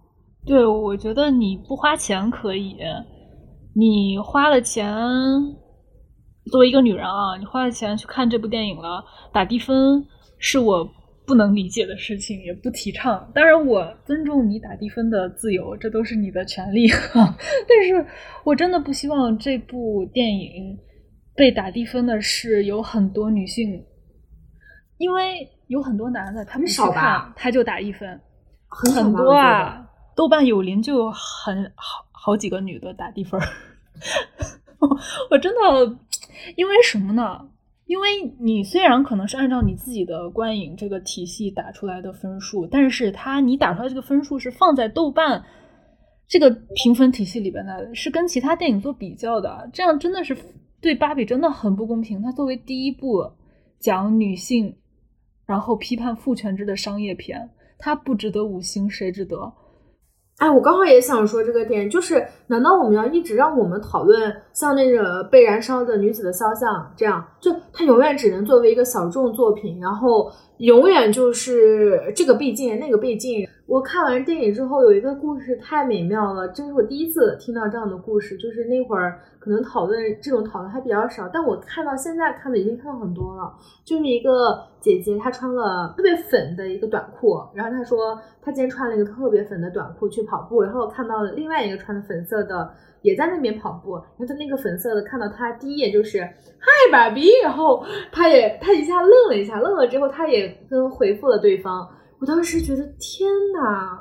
对，我觉得你不花钱可以，你花了钱，作为一个女人啊，你花了钱去看这部电影了，打低分是我不能理解的事情，也不提倡。当然，我尊重你打低分的自由，这都是你的权利。[laughs] 但是我真的不希望这部电影被打低分的是有很多女性，因为有很多男的他们少看，他就打一分。很多啊，豆瓣有邻就有很好好几个女的打低分儿，[laughs] 我真的，因为什么呢？因为你虽然可能是按照你自己的观影这个体系打出来的分数，但是它你打出来这个分数是放在豆瓣这个评分体系里边的，是跟其他电影做比较的，这样真的是对芭比真的很不公平。它作为第一部讲女性，然后批判父权制的商业片。它不值得五星，谁值得？哎，我刚好也想说这个点，就是难道我们要一直让我们讨论像那个被燃烧的女子的肖像这样，就它永远只能作为一个小众作品，然后永远就是这个必禁那个必禁。我看完电影之后，有一个故事太美妙了，这是我第一次听到这样的故事。就是那会儿可能讨论这种讨论还比较少，但我看到现在看的已经看到很多了。就是一个姐姐，她穿了特别粉的一个短裤，然后她说她今天穿了一个特别粉的短裤去跑步，然后看到了另外一个穿的粉色的也在那边跑步，然后他那个粉色的看到他第一眼就是嗨，爸比，然后他也他一下愣了一下，愣了之后他也跟回复了对方。我当时觉得天呐，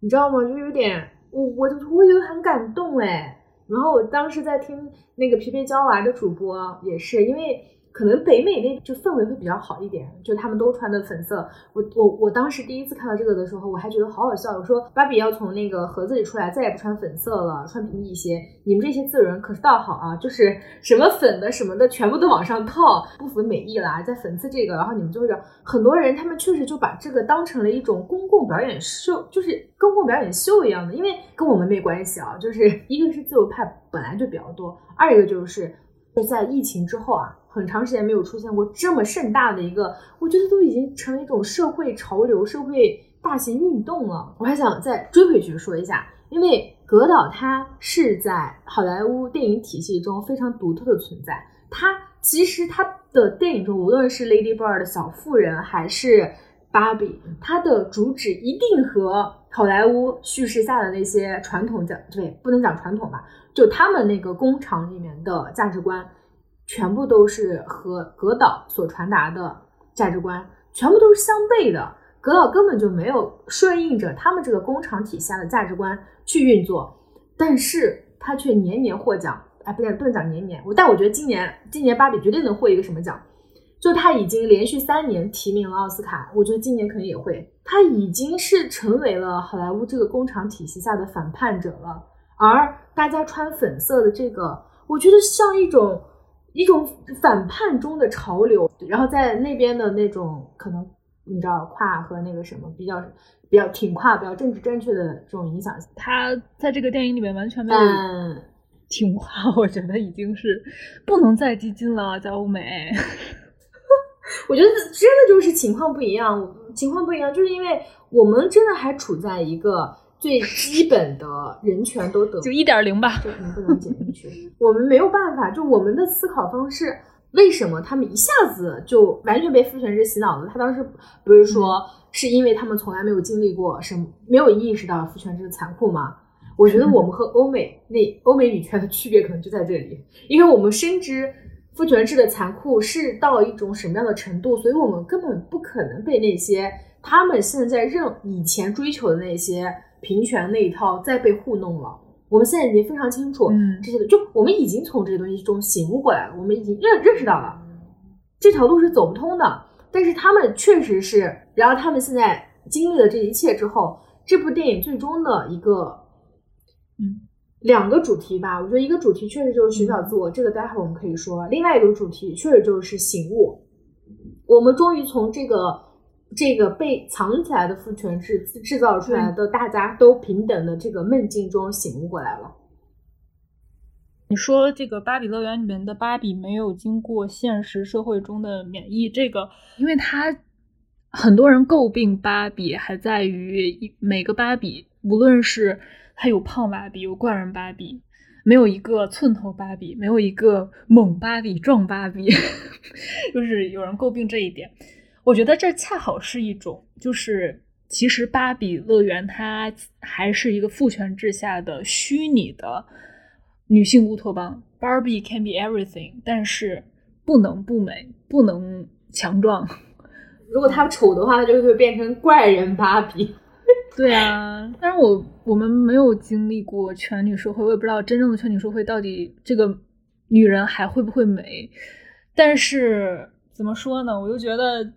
你知道吗？就有点我我我觉得很感动哎。然后我当时在听那个皮皮娇娃的主播也是，因为。可能北美那就氛围会比较好一点，就他们都穿的粉色。我我我当时第一次看到这个的时候，我还觉得好好笑。我说芭比要从那个盒子里出来，再也不穿粉色了，穿平底鞋。你们这些自由人可是倒好啊，就是什么粉的什么的，全部都往上套，不符美意啦，在粉刺这个。然后你们就会很多人，他们确实就把这个当成了一种公共表演秀，就是公共表演秀一样的，因为跟我们没关系啊。就是一个是自由派本来就比较多，二一个就是在疫情之后啊。很长时间没有出现过这么盛大的一个，我觉得都已经成为一种社会潮流、社会大型运动了。我还想再追回去说一下，因为格导他是在好莱坞电影体系中非常独特的存在。他其实他的电影中，无论是《Lady Bird》小妇人，还是《芭比》，他的主旨一定和好莱坞叙事下的那些传统讲对，不能讲传统吧，就他们那个工厂里面的价值观。全部都是和葛导所传达的价值观，全部都是相悖的。葛导根本就没有顺应着他们这个工厂体系下的价值观去运作，但是他却年年获奖。哎，不对不能讲年年，我但我觉得今年今年芭比绝对能获一个什么奖？就他已经连续三年提名了奥斯卡，我觉得今年可能也会。他已经是成为了好莱坞这个工厂体系下的反叛者了。而大家穿粉色的这个，我觉得像一种。一种反叛中的潮流，然后在那边的那种可能，你知道跨和那个什么比较比较挺跨、比较政治正确的这种影响，他在这个电影里面完全没有挺跨，[laughs] 我觉得已经是不能再激进了，在欧美。[laughs] 我觉得真的就是情况不一样，情况不一样，就是因为我们真的还处在一个最基本的人权都得就一点零吧，这可能不能减进去。我们没有办法，就我们的思考方式，为什么他们一下子就完全被父权制洗脑了？他当时不是说是因为他们从来没有经历过什么，没有意识到父权制的残酷吗？我觉得我们和欧美那欧美女权的区别可能就在这里，因为我们深知。父权制的残酷是到一种什么样的程度？所以我们根本不可能被那些他们现在认以前追求的那些平权那一套再被糊弄了。我们现在已经非常清楚这些的，就我们已经从这些东西中醒悟过来了，我们已经认认识到了这条路是走不通的。但是他们确实是，然后他们现在经历了这一切之后，这部电影最终的一个，嗯。两个主题吧，我觉得一个主题确实就是寻找自我，这个待会儿我们可以说。另外一个主题确实就是醒悟，我们终于从这个这个被藏起来的父权制制造出来的大家都平等的这个梦境中醒悟过来了。你说这个芭比乐园里面的芭比没有经过现实社会中的免疫，这个因为他很多人诟病芭比，还在于每个芭比无论是。它有胖芭比，有怪人芭比，没有一个寸头芭比，没有一个猛芭比、壮芭比，[laughs] 就是有人诟病这一点。我觉得这恰好是一种，就是其实芭比乐园它还是一个父权制下的虚拟的女性乌托邦。Barbie can be everything，但是不能不美，不能强壮。如果她丑的话，她就会变成怪人芭比。对啊，但是我我们没有经历过全女社会，我也不知道真正的全女社会到底这个女人还会不会美。但是怎么说呢？我就觉得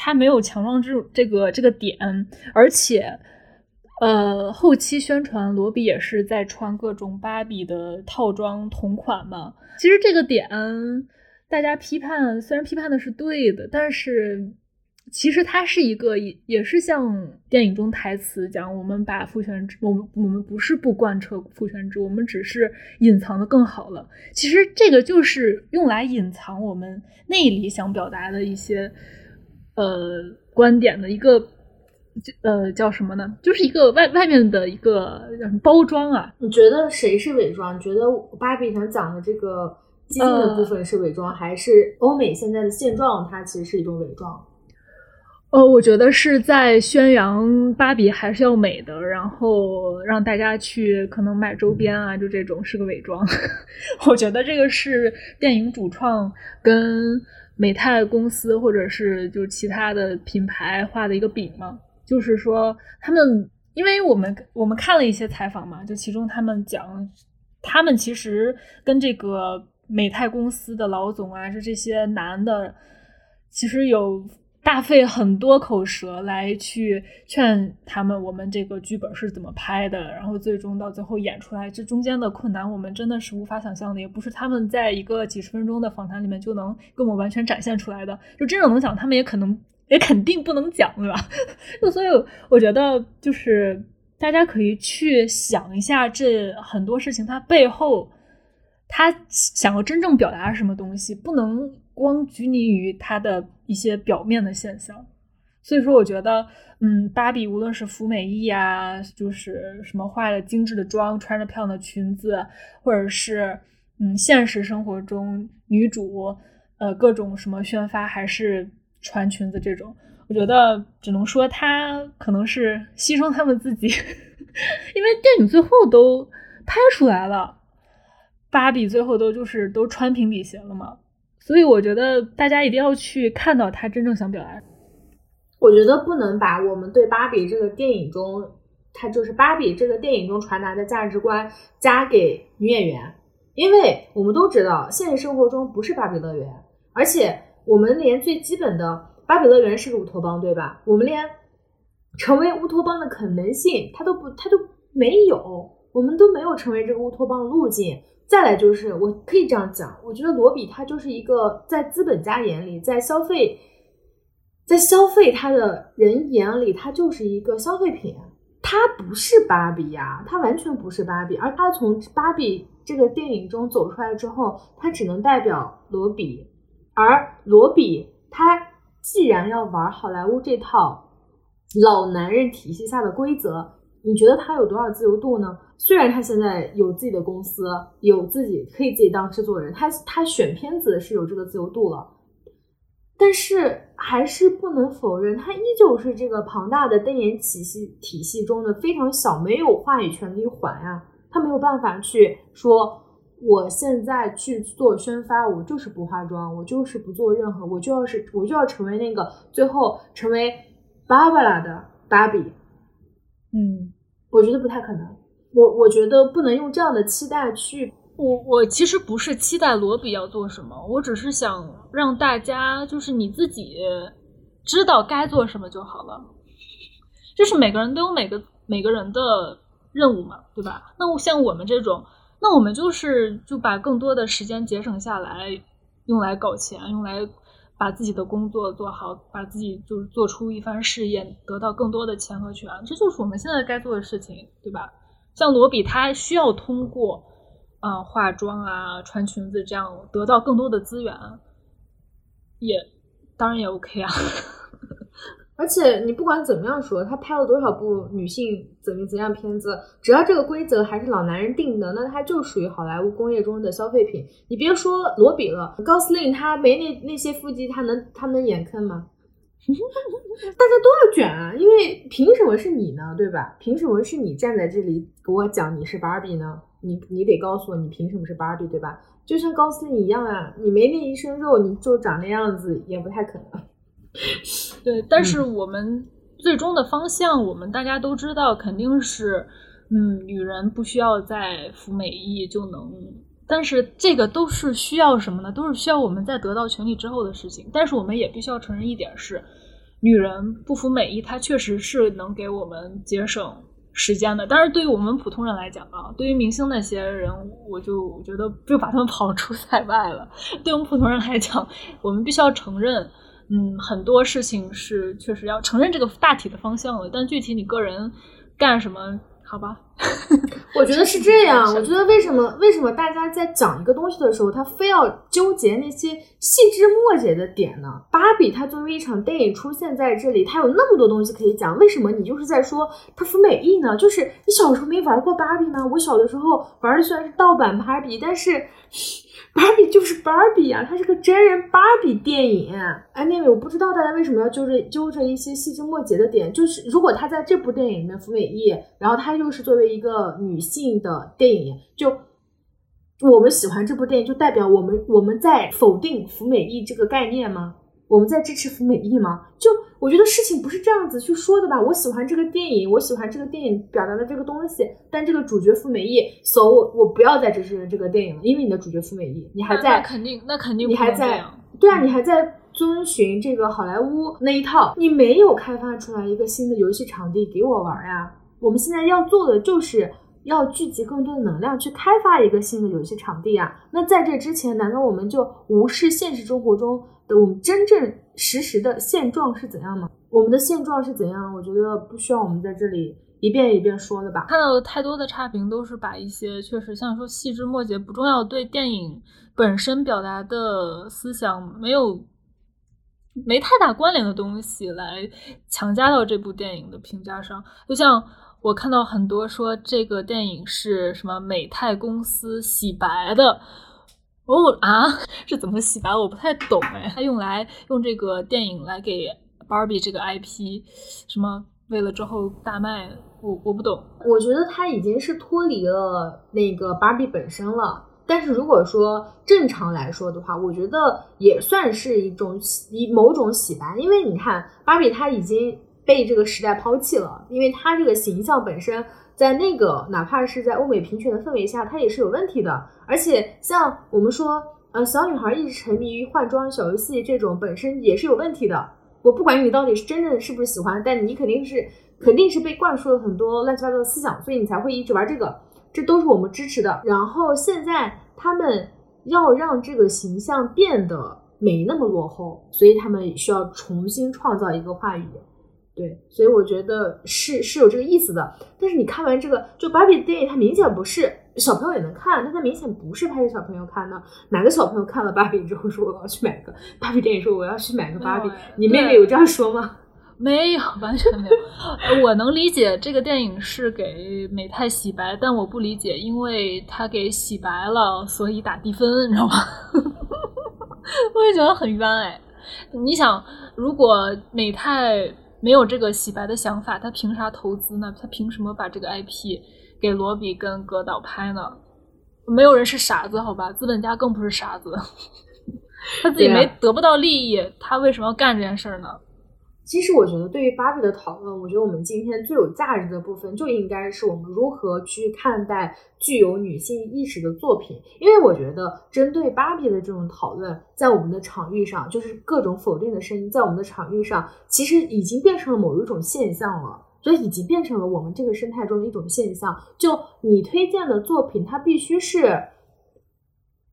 他没有强壮这种这个这个点，而且呃，后期宣传罗比也是在穿各种芭比的套装同款嘛。其实这个点大家批判，虽然批判的是对的，但是。其实它是一个，也也是像电影中台词讲，我们把父权制，我们我们不是不贯彻父权制，我们只是隐藏的更好了。其实这个就是用来隐藏我们内里想表达的一些呃观点的一个，呃叫什么呢？就是一个外外面的一个包装啊。你觉得谁是伪装？你觉得芭比想讲的这个激进的部分是伪装，还是欧美现在的现状它其实是一种伪装？呃，我觉得是在宣扬芭比还是要美的，然后让大家去可能买周边啊，就这种是个伪装。[laughs] 我觉得这个是电影主创跟美泰公司或者是就其他的品牌画的一个饼嘛，就是说他们，因为我们我们看了一些采访嘛，就其中他们讲，他们其实跟这个美泰公司的老总啊，是这些男的，其实有。大费很多口舌来去劝他们，我们这个剧本是怎么拍的，然后最终到最后演出来，这中间的困难我们真的是无法想象的，也不是他们在一个几十分钟的访谈里面就能跟我们完全展现出来的。就真正能讲，他们也可能也肯定不能讲，对吧？[laughs] 就所以我觉得，就是大家可以去想一下，这很多事情它背后他想要真正表达什么东西，不能。光拘泥于它的一些表面的现象，所以说我觉得，嗯，芭比无论是服美役啊，就是什么化了精致的妆，穿着漂亮的裙子，或者是嗯，现实生活中女主呃各种什么宣发还是穿裙子这种，我觉得只能说她可能是牺牲他们自己，[laughs] 因为电影最后都拍出来了，芭比最后都就是都穿平底鞋了嘛。所以我觉得大家一定要去看到他真正想表达。我觉得不能把我们对芭比这个电影中，它就是芭比这个电影中传达的价值观加给女演员，因为我们都知道现实生活中不是芭比乐园，而且我们连最基本的芭比乐园是个乌托邦，对吧？我们连成为乌托邦的可能性，它都不，它都没有，我们都没有成为这个乌托邦的路径。再来就是，我可以这样讲，我觉得罗比他就是一个在资本家眼里，在消费，在消费他的人眼里，他就是一个消费品。他不是芭比呀，他完全不是芭比，而他从芭比这个电影中走出来之后，他只能代表罗比，而罗比他既然要玩好莱坞这套老男人体系下的规则，你觉得他有多少自由度呢？虽然他现在有自己的公司，有自己可以自己当制作人，他他选片子是有这个自由度了，但是还是不能否认，他依旧是这个庞大的电影体系体系中的非常小、没有话语权的一环呀。他没有办法去说，我现在去做宣发，我就是不化妆，我就是不做任何，我就要是我就要成为那个最后成为芭芭拉的芭比。嗯，我觉得不太可能。我我觉得不能用这样的期待去。我我其实不是期待罗比要做什么，我只是想让大家就是你自己知道该做什么就好了。就是每个人都有每个每个人的任务嘛，对吧？那我像我们这种，那我们就是就把更多的时间节省下来，用来搞钱，用来把自己的工作做好，把自己就是做出一番事业，得到更多的钱和权，这就是我们现在该做的事情，对吧？像罗比，他需要通过。啊，化妆啊，穿裙子这样得到更多的资源，也当然也 OK 啊。而且你不管怎么样说，他拍了多少部女性怎么怎样片子，只要这个规则还是老男人定的，那他就属于好莱坞工业中的消费品。你别说罗比了，高司令他没那那些腹肌，他能他能眼坑吗？大家都要卷啊，因为凭什么是你呢？对吧？凭什么是你站在这里给我讲你是芭比呢？你你得告诉我，你凭什么是芭比，对吧？就像高司令一样啊，你没那一身肉，你就长那样子，也不太可能。[laughs] 对，但是我们最终的方向，我们大家都知道，肯定是，嗯，女人不需要再服美役就能。但是这个都是需要什么呢？都是需要我们在得到权利之后的事情。但是我们也必须要承认一点是，女人不服美役，它确实是能给我们节省。时间的，但是对于我们普通人来讲啊，对于明星那些人，我就觉得就把他们 [laughs] 抛出在外了。对我们普通人来讲，我们必须要承认，嗯，很多事情是确实要承认这个大体的方向了，但具体你个人干什么？好吧，[laughs] 我觉得是这样。[laughs] 我觉得为什么为什么大家在讲一个东西的时候，他非要纠结那些细枝末节的点呢？芭比它作为一场电影出现在这里，它有那么多东西可以讲，为什么你就是在说它服美役呢？就是你小时候没玩过芭比吗？我小的时候玩的虽然是盗版芭比，但是。[laughs] 芭比就是芭比啊，它是个真人芭比电影。哎，那位我不知道大家为什么要揪着揪着一些细枝末节的点，就是如果他在这部电影里面服美役，然后他又是作为一个女性的电影，就我们喜欢这部电影，就代表我们我们在否定服美役这个概念吗？我们在支持服美役吗？就我觉得事情不是这样子去说的吧。我喜欢这个电影，我喜欢这个电影表达的这个东西，但这个主角服美役，so 我我不要再支持这个电影了，因为你的主角服美役，你还在肯定那肯定你还在对啊，你还在遵循这个好莱坞那一套，你没有开发出来一个新的游戏场地给我玩呀。我们现在要做的就是要聚集更多的能量去开发一个新的游戏场地啊。那在这之前，难道我们就无视现实生活中的？我们真正实时的现状是怎样吗？我们的现状是怎样？我觉得不需要我们在这里一遍一遍说的吧。看到的太多的差评都是把一些确实像说细枝末节不重要，对电影本身表达的思想没有没太大关联的东西来强加到这部电影的评价上。就像我看到很多说这个电影是什么美泰公司洗白的。哦啊，[laughs] 是怎么洗白？我不太懂哎。他用来用这个电影来给 Barbie 这个 IP，什么为了之后大卖，我我不懂。我觉得他已经是脱离了那个 Barbie 本身了。但是如果说正常来说的话，我觉得也算是一种一某种洗白，因为你看 Barbie 他已经被这个时代抛弃了，因为他这个形象本身。在那个哪怕是在欧美平权的氛围下，他也是有问题的。而且像我们说，呃，小女孩一直沉迷于换装小游戏这种，本身也是有问题的。我不管你到底是真正是不是喜欢，但你肯定是肯定是被灌输了很多乱七八糟的思想，所以你才会一直玩这个。这都是我们支持的。然后现在他们要让这个形象变得没那么落后，所以他们需要重新创造一个话语。对，所以我觉得是是有这个意思的。但是你看完这个，就芭比的电影，它明显不是小朋友也能看，但它明显不是拍给小朋友看的。哪个小朋友看了芭比之后说我要去买个芭比电影，说我要去买个芭比？你妹妹有这样说吗？[laughs] 没有，完全没有。我能理解这个电影是给美泰洗白，但我不理解，因为他给洗白了，所以打低分，你知道吗？[laughs] 我也觉得很冤哎。你想，如果美泰没有这个洗白的想法，他凭啥投资呢？他凭什么把这个 IP 给罗比跟格导拍呢？没有人是傻子，好吧？资本家更不是傻子，[laughs] 他自己没得不到利益，他为什么要干这件事呢？其实我觉得，对于芭比的讨论，我觉得我们今天最有价值的部分，就应该是我们如何去看待具有女性意识的作品。因为我觉得，针对芭比的这种讨论，在我们的场域上，就是各种否定的声音，在我们的场域上，其实已经变成了某一种现象了，所以已经变成了我们这个生态中的一种现象。就你推荐的作品，它必须是，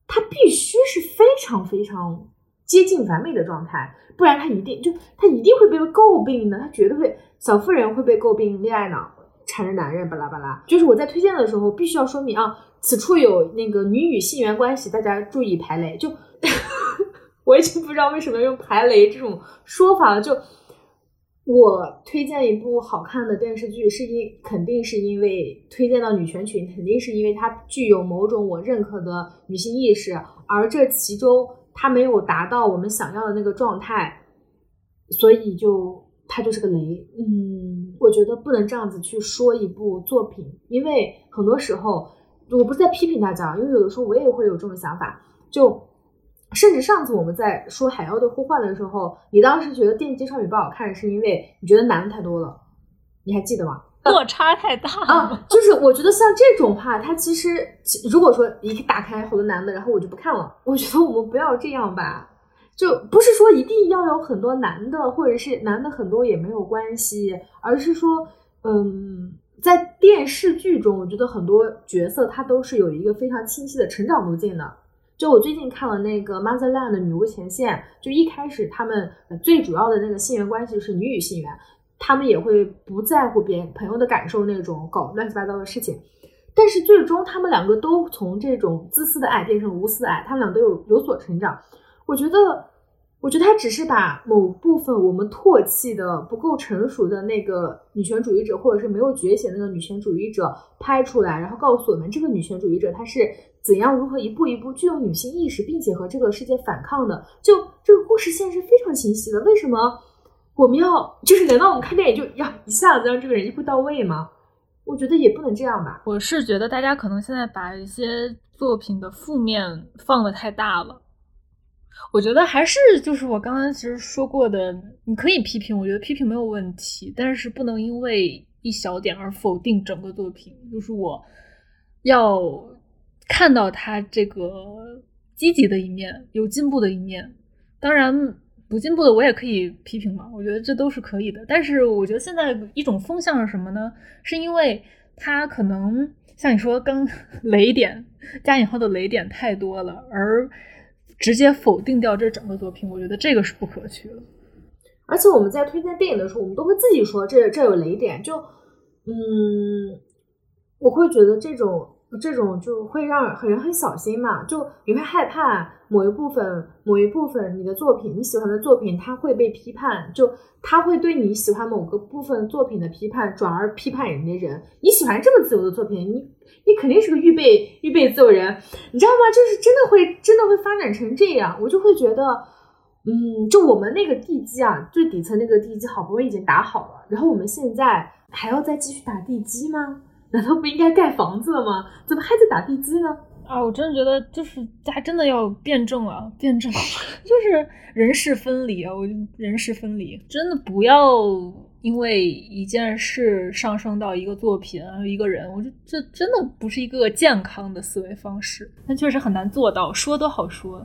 它必须是非常非常。接近完美的状态，不然他一定就他一定会被诟病的，他绝对会小妇人会被诟病恋爱脑缠着男人巴拉巴拉。就是我在推荐的时候必须要说明啊，此处有那个女女性缘关系，大家注意排雷。就 [laughs] 我已经不知道为什么用排雷这种说法了。就我推荐一部好看的电视剧，是因肯定是因为推荐到女权群，肯定是因为它具有某种我认可的女性意识，而这其中。它没有达到我们想要的那个状态，所以就它就是个雷。嗯，我觉得不能这样子去说一部作品，因为很多时候我不是在批评大家，因为有的时候我也会有这种想法。就甚至上次我们在说《海妖的呼唤》的时候，你当时觉得《电击少女》不好看，是因为你觉得男的太多了，你还记得吗？落差太大啊！就是我觉得像这种话，它其实如果说一打开好多男的，然后我就不看了。我觉得我们不要这样吧，就不是说一定要有很多男的，或者是男的很多也没有关系，而是说，嗯，在电视剧中，我觉得很多角色他都是有一个非常清晰的成长路径的。就我最近看了那个《Motherland》的女巫前线，就一开始他们最主要的那个性缘关系是女与性缘。他们也会不在乎别人朋友的感受，那种搞乱七八糟的事情，但是最终他们两个都从这种自私的爱变成无私的爱，他们俩都有有所成长。我觉得，我觉得他只是把某部分我们唾弃的不够成熟的那个女权主义者，或者是没有觉醒那个女权主义者拍出来，然后告诉我们这个女权主义者她是怎样如何一步一步具有女性意识，并且和这个世界反抗的。就这个故事线是非常清晰的，为什么？我们要就是，难道我们看电影就要一下子让这个人一步到位吗？我觉得也不能这样吧。我是觉得大家可能现在把一些作品的负面放的太大了。我觉得还是就是我刚刚其实说过的，你可以批评，我觉得批评没有问题，但是不能因为一小点而否定整个作品。就是我要看到他这个积极的一面，有进步的一面，当然。不进步的我也可以批评嘛，我觉得这都是可以的。但是我觉得现在一种风向是什么呢？是因为它可能像你说刚 [laughs] 雷点加引号的雷点太多了，而直接否定掉这整个作品，我觉得这个是不可取的。而且我们在推荐电影的时候，我们都会自己说这这有雷点，就嗯，我会觉得这种。这种就会让人很小心嘛，就你会害怕某一部分、某一部分你的作品，你喜欢的作品，它会被批判，就他会对你喜欢某个部分作品的批判，转而批判人家人。你喜欢这么自由的作品，你你肯定是个预备预备自由人，你知道吗？就是真的会真的会发展成这样，我就会觉得，嗯，就我们那个地基啊，最底层那个地基好不容易已经打好了，然后我们现在还要再继续打地基吗？难道不应该盖房子了吗？怎么还在打地基呢？啊，我真的觉得就是大家真的要辩证了，辩证，[laughs] 就是人事分离啊！我人事分离，真的不要因为一件事上升到一个作品啊，一个人，我觉得这真的不是一个健康的思维方式。但确实很难做到，说都好说。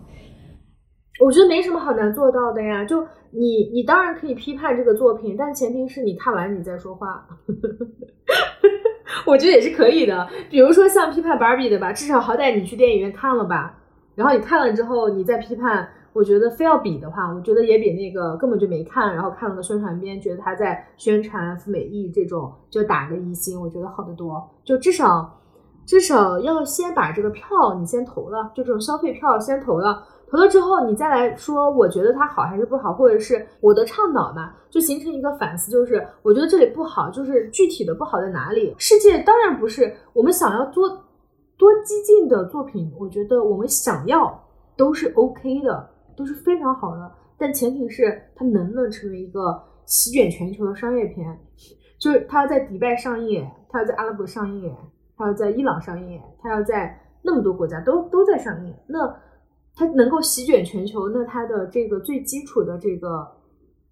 我觉得没什么好难做到的呀，就你，你当然可以批判这个作品，但前提是你看完你再说话。[laughs] [laughs] 我觉得也是可以的，比如说像批判芭比的吧，至少好歹你去电影院看了吧，然后你看了之后，你再批判我觉得非要比的话，我觉得也比那个根本就没看，然后看了个宣传片，觉得他在宣传赴美役这种就打个一星，我觉得好得多。就至少至少要先把这个票你先投了，就这种消费票先投了，投了之后你再来说，我觉得它好还是不好，或者是我的倡导嘛，就形成一个反思，就是我觉得这里不好，就是具体的不好在哪里？世界当然不是我们想要多多激进的作品，我觉得我们想要都是 OK 的。都是非常好的，但前提是它能不能成为一个席卷全球的商业片，就是它要在迪拜上映，它要在阿拉伯上映，它要在伊朗上映，它要在那么多国家都都在上映，那它能够席卷全球，那它的这个最基础的这个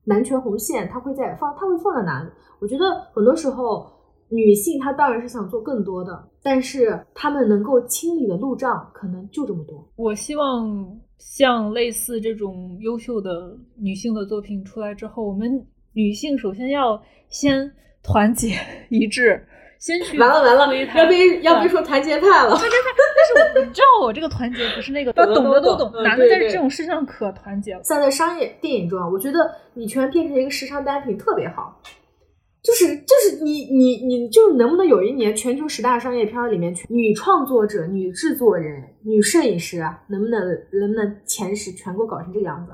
男权红线，它会在放，它会放在哪里？我觉得很多时候。女性她当然是想做更多的，但是她们能够清理的路障可能就这么多。我希望像类似这种优秀的女性的作品出来之后，我们女性首先要先团结 [laughs] 一致，先去完了完了，要被要被说团结派了。团结派，但是我知道我这个团结不是那个懂的都懂，男的在这种事上可团结了。像在商业电影中，我觉得女权变成一个时尚单品特别好。就是就是你你你就能不能有一年全球十大商业片里面女创作者、女制作人、女摄影师能不能能不能前十全给我搞成这个样子？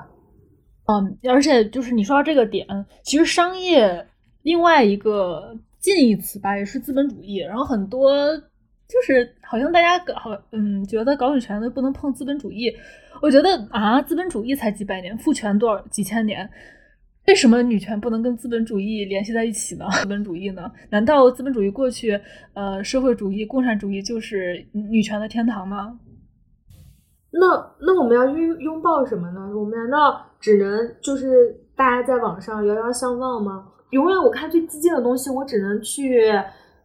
嗯，而且就是你说到这个点，其实商业另外一个近义词吧，也是资本主义。然后很多就是好像大家好嗯觉得搞女权的不能碰资本主义，我觉得啊，资本主义才几百年，父权多少几千年。为什么女权不能跟资本主义联系在一起呢？[laughs] 资本主义呢？难道资本主义过去，呃，社会主义、共产主义就是女权的天堂吗？那那我们要拥拥抱什么呢？我们难道只能就是大家在网上遥遥相望吗？永远我看最激进的东西，我只能去，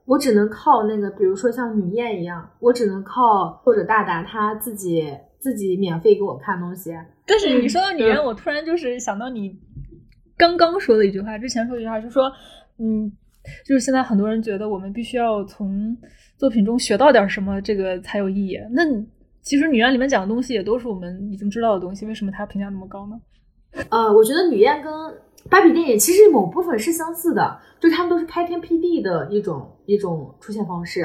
我只能靠那个，比如说像女燕一样，我只能靠或者大大他自己自己免费给我看东西。但是你说到女燕，我突然就是想到你。刚刚说的一句话，之前说一句话，就说，嗯，就是现在很多人觉得我们必须要从作品中学到点什么，这个才有意义。那其实《女燕》里面讲的东西也都是我们已经知道的东西，为什么她评价那么高呢？呃，我觉得《女燕》跟芭比电影其实某部分是相似的，就是他们都是开天辟地的一种一种出现方式。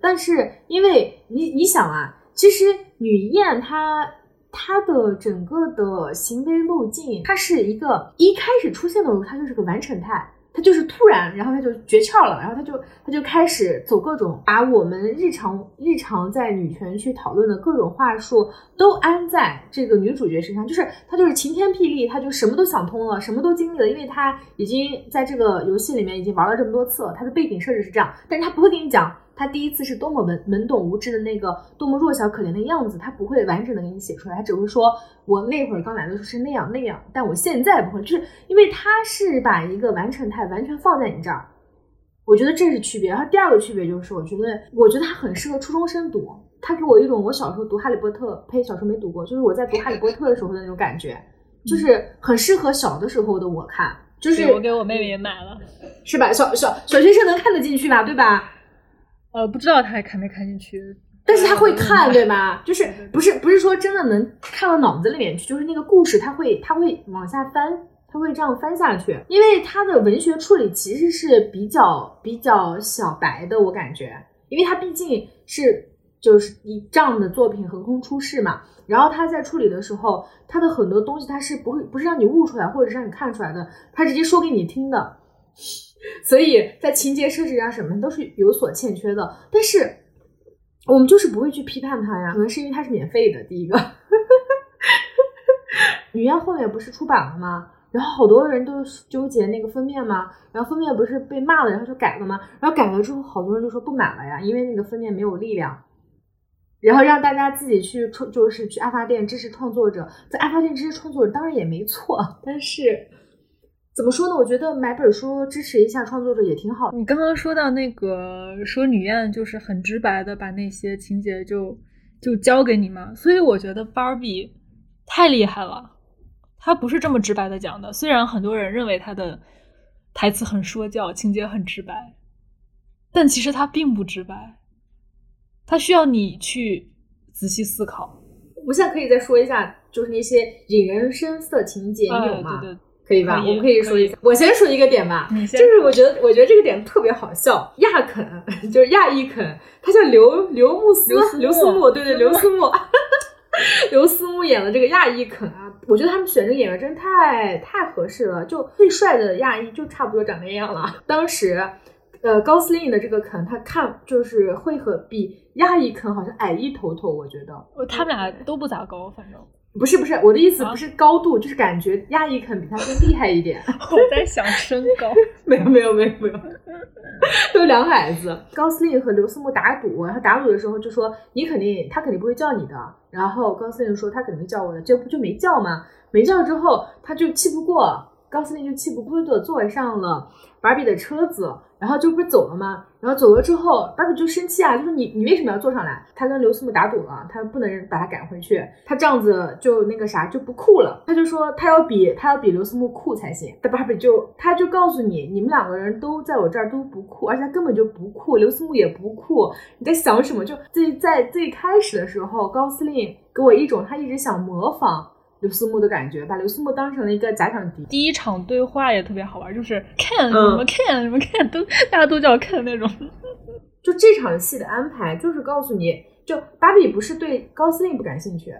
但是因为你你想啊，其实《女燕》她她的整个的行为路径，她是一个一开始出现的时候，她就是个完成态，他就是突然，然后他就诀窍了，然后他就他就开始走各种，把我们日常日常在女权去讨论的各种话术都安在这个女主角身上，就是他就是晴天霹雳，他就什么都想通了，什么都经历了，因为他已经在这个游戏里面已经玩了这么多次了，他的背景设置是这样，但是他不会跟你讲。他第一次是多么懵懵懂无知的那个，多么弱小可怜的样子，他不会完整的给你写出来，他只会说，我那会儿刚来的时候是那样那样，但我现在不会，就是因为他是把一个完成态完全放在你这儿，我觉得这是区别。然后第二个区别就是，我觉得，我觉得他很适合初中生读，他给我一种我小时候读哈利波特，呸，小时候没读过，就是我在读哈利波特的时候的那种感觉，[laughs] 就是很适合小的时候的我看，就是我给我妹妹也买了，[laughs] 是吧？小小小学生能看得进去吧？对吧？呃，不知道他还看没看进去，但是他会看，对吧？就是不是不是说真的能看到脑子里面去，就是那个故事他会他会往下翻，他会这样翻下去，因为他的文学处理其实是比较比较小白的，我感觉，因为他毕竟是就是以这样的作品横空出世嘛，然后他在处理的时候，他的很多东西他是不会不是让你悟出来，或者是让你看出来的，他直接说给你听的。所以在情节设置啊什么都是有所欠缺的，但是我们就是不会去批判它呀，可能是因为它是免费的。第一个，女妖后面不是出版了吗？然后好多人都纠结那个封面吗？然后封面不是被骂了，然后就改了吗？然后改了之后，好多人就说不买了呀，因为那个封面没有力量。然后让大家自己去创，就是去爱发电支持创作者，在爱发电支持创作者当然也没错，但是。怎么说呢？我觉得买本书支持一下创作者也挺好。你刚刚说到那个说女燕就是很直白的把那些情节就就交给你嘛，所以我觉得芭比太厉害了，她不是这么直白的讲的。虽然很多人认为她的台词很说教，情节很直白，但其实她并不直白，她需要你去仔细思考。我们现在可以再说一下。就是那些引人深思的情节，你有啊吗？对对，可以吧？以我们可以说一下。我先说一个点吧，就是我觉得，我觉得这个点特别好笑。亚肯就是亚裔肯，他叫刘刘慕斯刘思，慕刘思慕，对对，刘刘思慕。[laughs] 刘思慕演的这个亚裔肯啊，我觉得他们选这个演员真太太合适了，就最帅的亚裔就差不多长那样了。当时，呃，高司令的这个肯，他看就是会和比亚裔肯好像矮一头头，我觉得。我他们俩都不咋高，反正不是不是，我的意思啊不是高度，就是感觉亚裔肯比他更厉害一点。[laughs] 我在想身高。[laughs] 没有没有没有没有，都是两矮子。高司令和刘思慕打赌，然后打赌的时候就说你肯定他肯定不会叫你的，然后高司令说他肯定会叫我的，结果不就没叫吗？没叫之后他就气不过，高司令就气不过的坐上了芭比的车子，然后就不是走了吗？然后走了之后，芭比就生气啊，就说你你为什么要坐上来？他跟刘思慕打赌了，他不能把他赶回去，他这样子就那个啥就不酷了。他就说他要比他要比刘思慕酷才行。但芭比就他就告诉你，你们两个人都在我这儿都不酷，而且他根本就不酷，刘思慕也不酷。你在想什么？就最在最开始的时候，高司令给我一种他一直想模仿。刘思慕的感觉，把刘思慕当成了一个假想敌。第一场对话也特别好玩，就是看嗯什么看什么看，都大家都叫看那种。[laughs] 就这场戏的安排，就是告诉你，就芭比不是对高司令不感兴趣，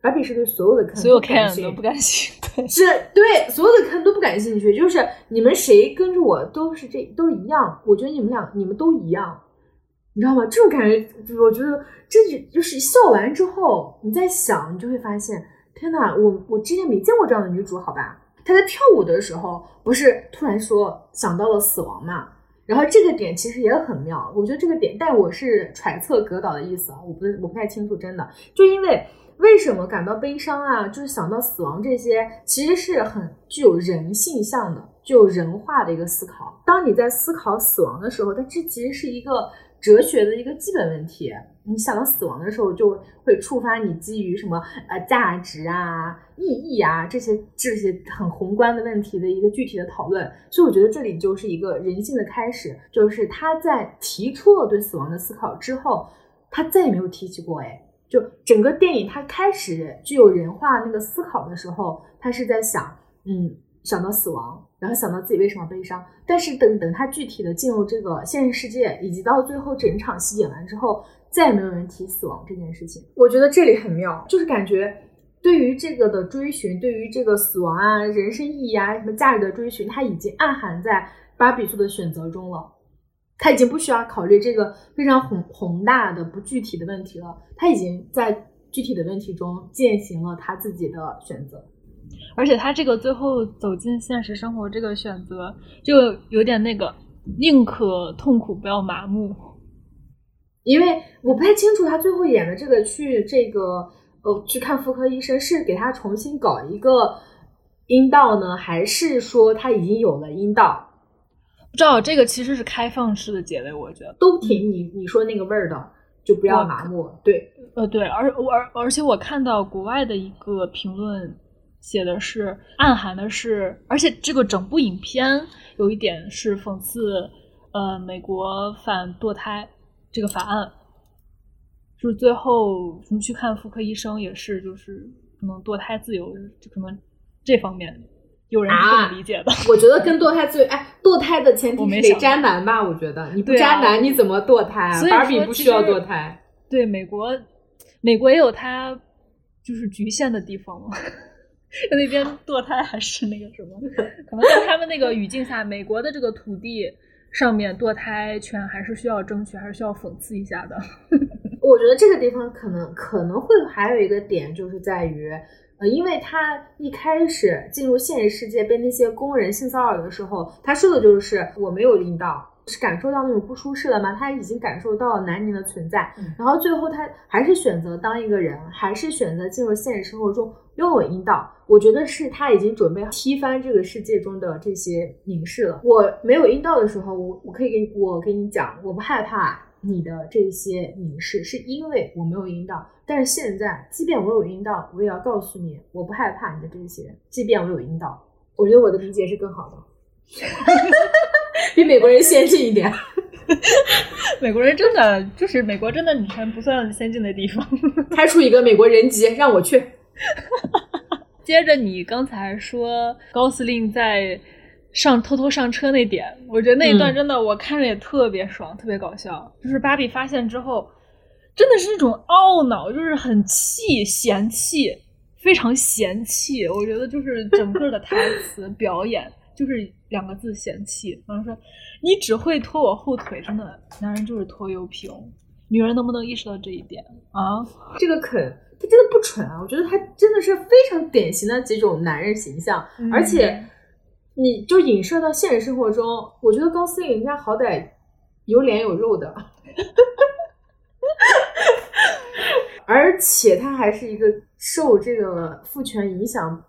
芭比是对所有的坑所有都不感兴趣。是对所有的坑都不感兴趣，就是你们谁跟着我都是这都一样，我觉得你们俩你们都一样，你知道吗？这种感觉，就是我觉得这就就是笑完之后，你在想，你就会发现，天呐，我我之前没见过这样的女主，好吧？她在跳舞的时候，不是突然说想到了死亡嘛？然后这个点其实也很妙，我觉得这个点，但我是揣测葛导的意思啊，我不我不太清楚，真的，就因为为什么感到悲伤啊，就是想到死亡这些，其实是很具有人性向的，具有人化的一个思考。当你在思考死亡的时候，它这其实是一个哲学的一个基本问题。你想到死亡的时候，就会触发你基于什么呃价值啊、意义啊这些这些很宏观的问题的一个具体的讨论。所以我觉得这里就是一个人性的开始，就是他在提出了对死亡的思考之后，他再也没有提起过。哎，就整个电影他开始具有人化那个思考的时候，他是在想，嗯，想到死亡，然后想到自己为什么悲伤。但是等等他具体的进入这个现实世界，以及到最后整场戏演完之后，再也没有人提死亡这件事情。我觉得这里很妙，就是感觉对于这个的追寻，对于这个死亡啊、人生意义啊、什么价值的追寻，他已经暗含在芭比做的选择中了。他已经不需要考虑这个非常宏宏大的、不具体的问题了，他已经在具体的问题中践行了他自己的选择。而且他这个最后走进现实生活这个选择，就有点那个宁可痛苦不要麻木。因为我不太清楚他最后演的这个去这个呃去看妇科医生是给他重新搞一个阴道呢，还是说他已经有了阴道？不知道这个其实是开放式的结尾，我觉得。都挺你你说那个味儿的，就不要麻木。对，呃，对，而而而且我看到国外的一个评论写的是暗含的是，而且这个整部影片有一点是讽刺，呃，美国反堕胎这个法案，就是最后什么去看妇科医生也是，就是可能堕胎自由，就可能这方面有人是这么理解的。我觉得跟堕胎自由哎，堕胎的前提是渣男吧？我觉得你不渣男你怎么堕胎啊？所以芭比不需要堕胎。对，美国，美国也有它就是局限的地方嘛。那边堕胎还是那个什么，可能在他们那个语境下，美国的这个土地上面堕胎权还是需要争取，还是需要讽刺一下的。我觉得这个地方可能可能会还有一个点，就是在于，呃，因为他一开始进入现实世界被那些工人性骚扰的时候，他说的就是我没有阴道，是感受到那种不舒适了吗？他已经感受到了南宁的存在，嗯然后最后他还是选择当一个人，还是选择进入现实生活中拥有阴道。我觉得是他已经准备踢翻这个世界中的这些凝视了。我没有阴道的时候，我我可以跟我跟你讲，我不害怕你的这些凝视，是因为我没有阴道。但是现在，即便我有阴道，我也要告诉你，我不害怕你的这些，即便我有阴道。我觉得我的理解是更好的，[laughs] 比美国人先进一点。[laughs] 美国人真的就是美国真的女权不算先进的地方。[laughs] 开出一个美国人籍，让我去。[laughs] 接着你刚才说高司令在上偷偷上车那点，我觉得那一段真的我看着也特别爽，特别搞笑。就是芭比发现之后，真的是那种懊恼，就是很气、嫌弃，非常嫌弃。我觉得就是整个的台词表演就是两个字：嫌弃。然后说你只会拖我后腿，真的，男人就是拖油瓶。女人能不能意识到这一点啊？这个肯。他真的不蠢啊！我觉得他真的是非常典型的几种男人形象，而且你就影射到现实生活中，我觉得高司令人家好歹有脸有肉的，[laughs] 而且他还是一个受这个父权影响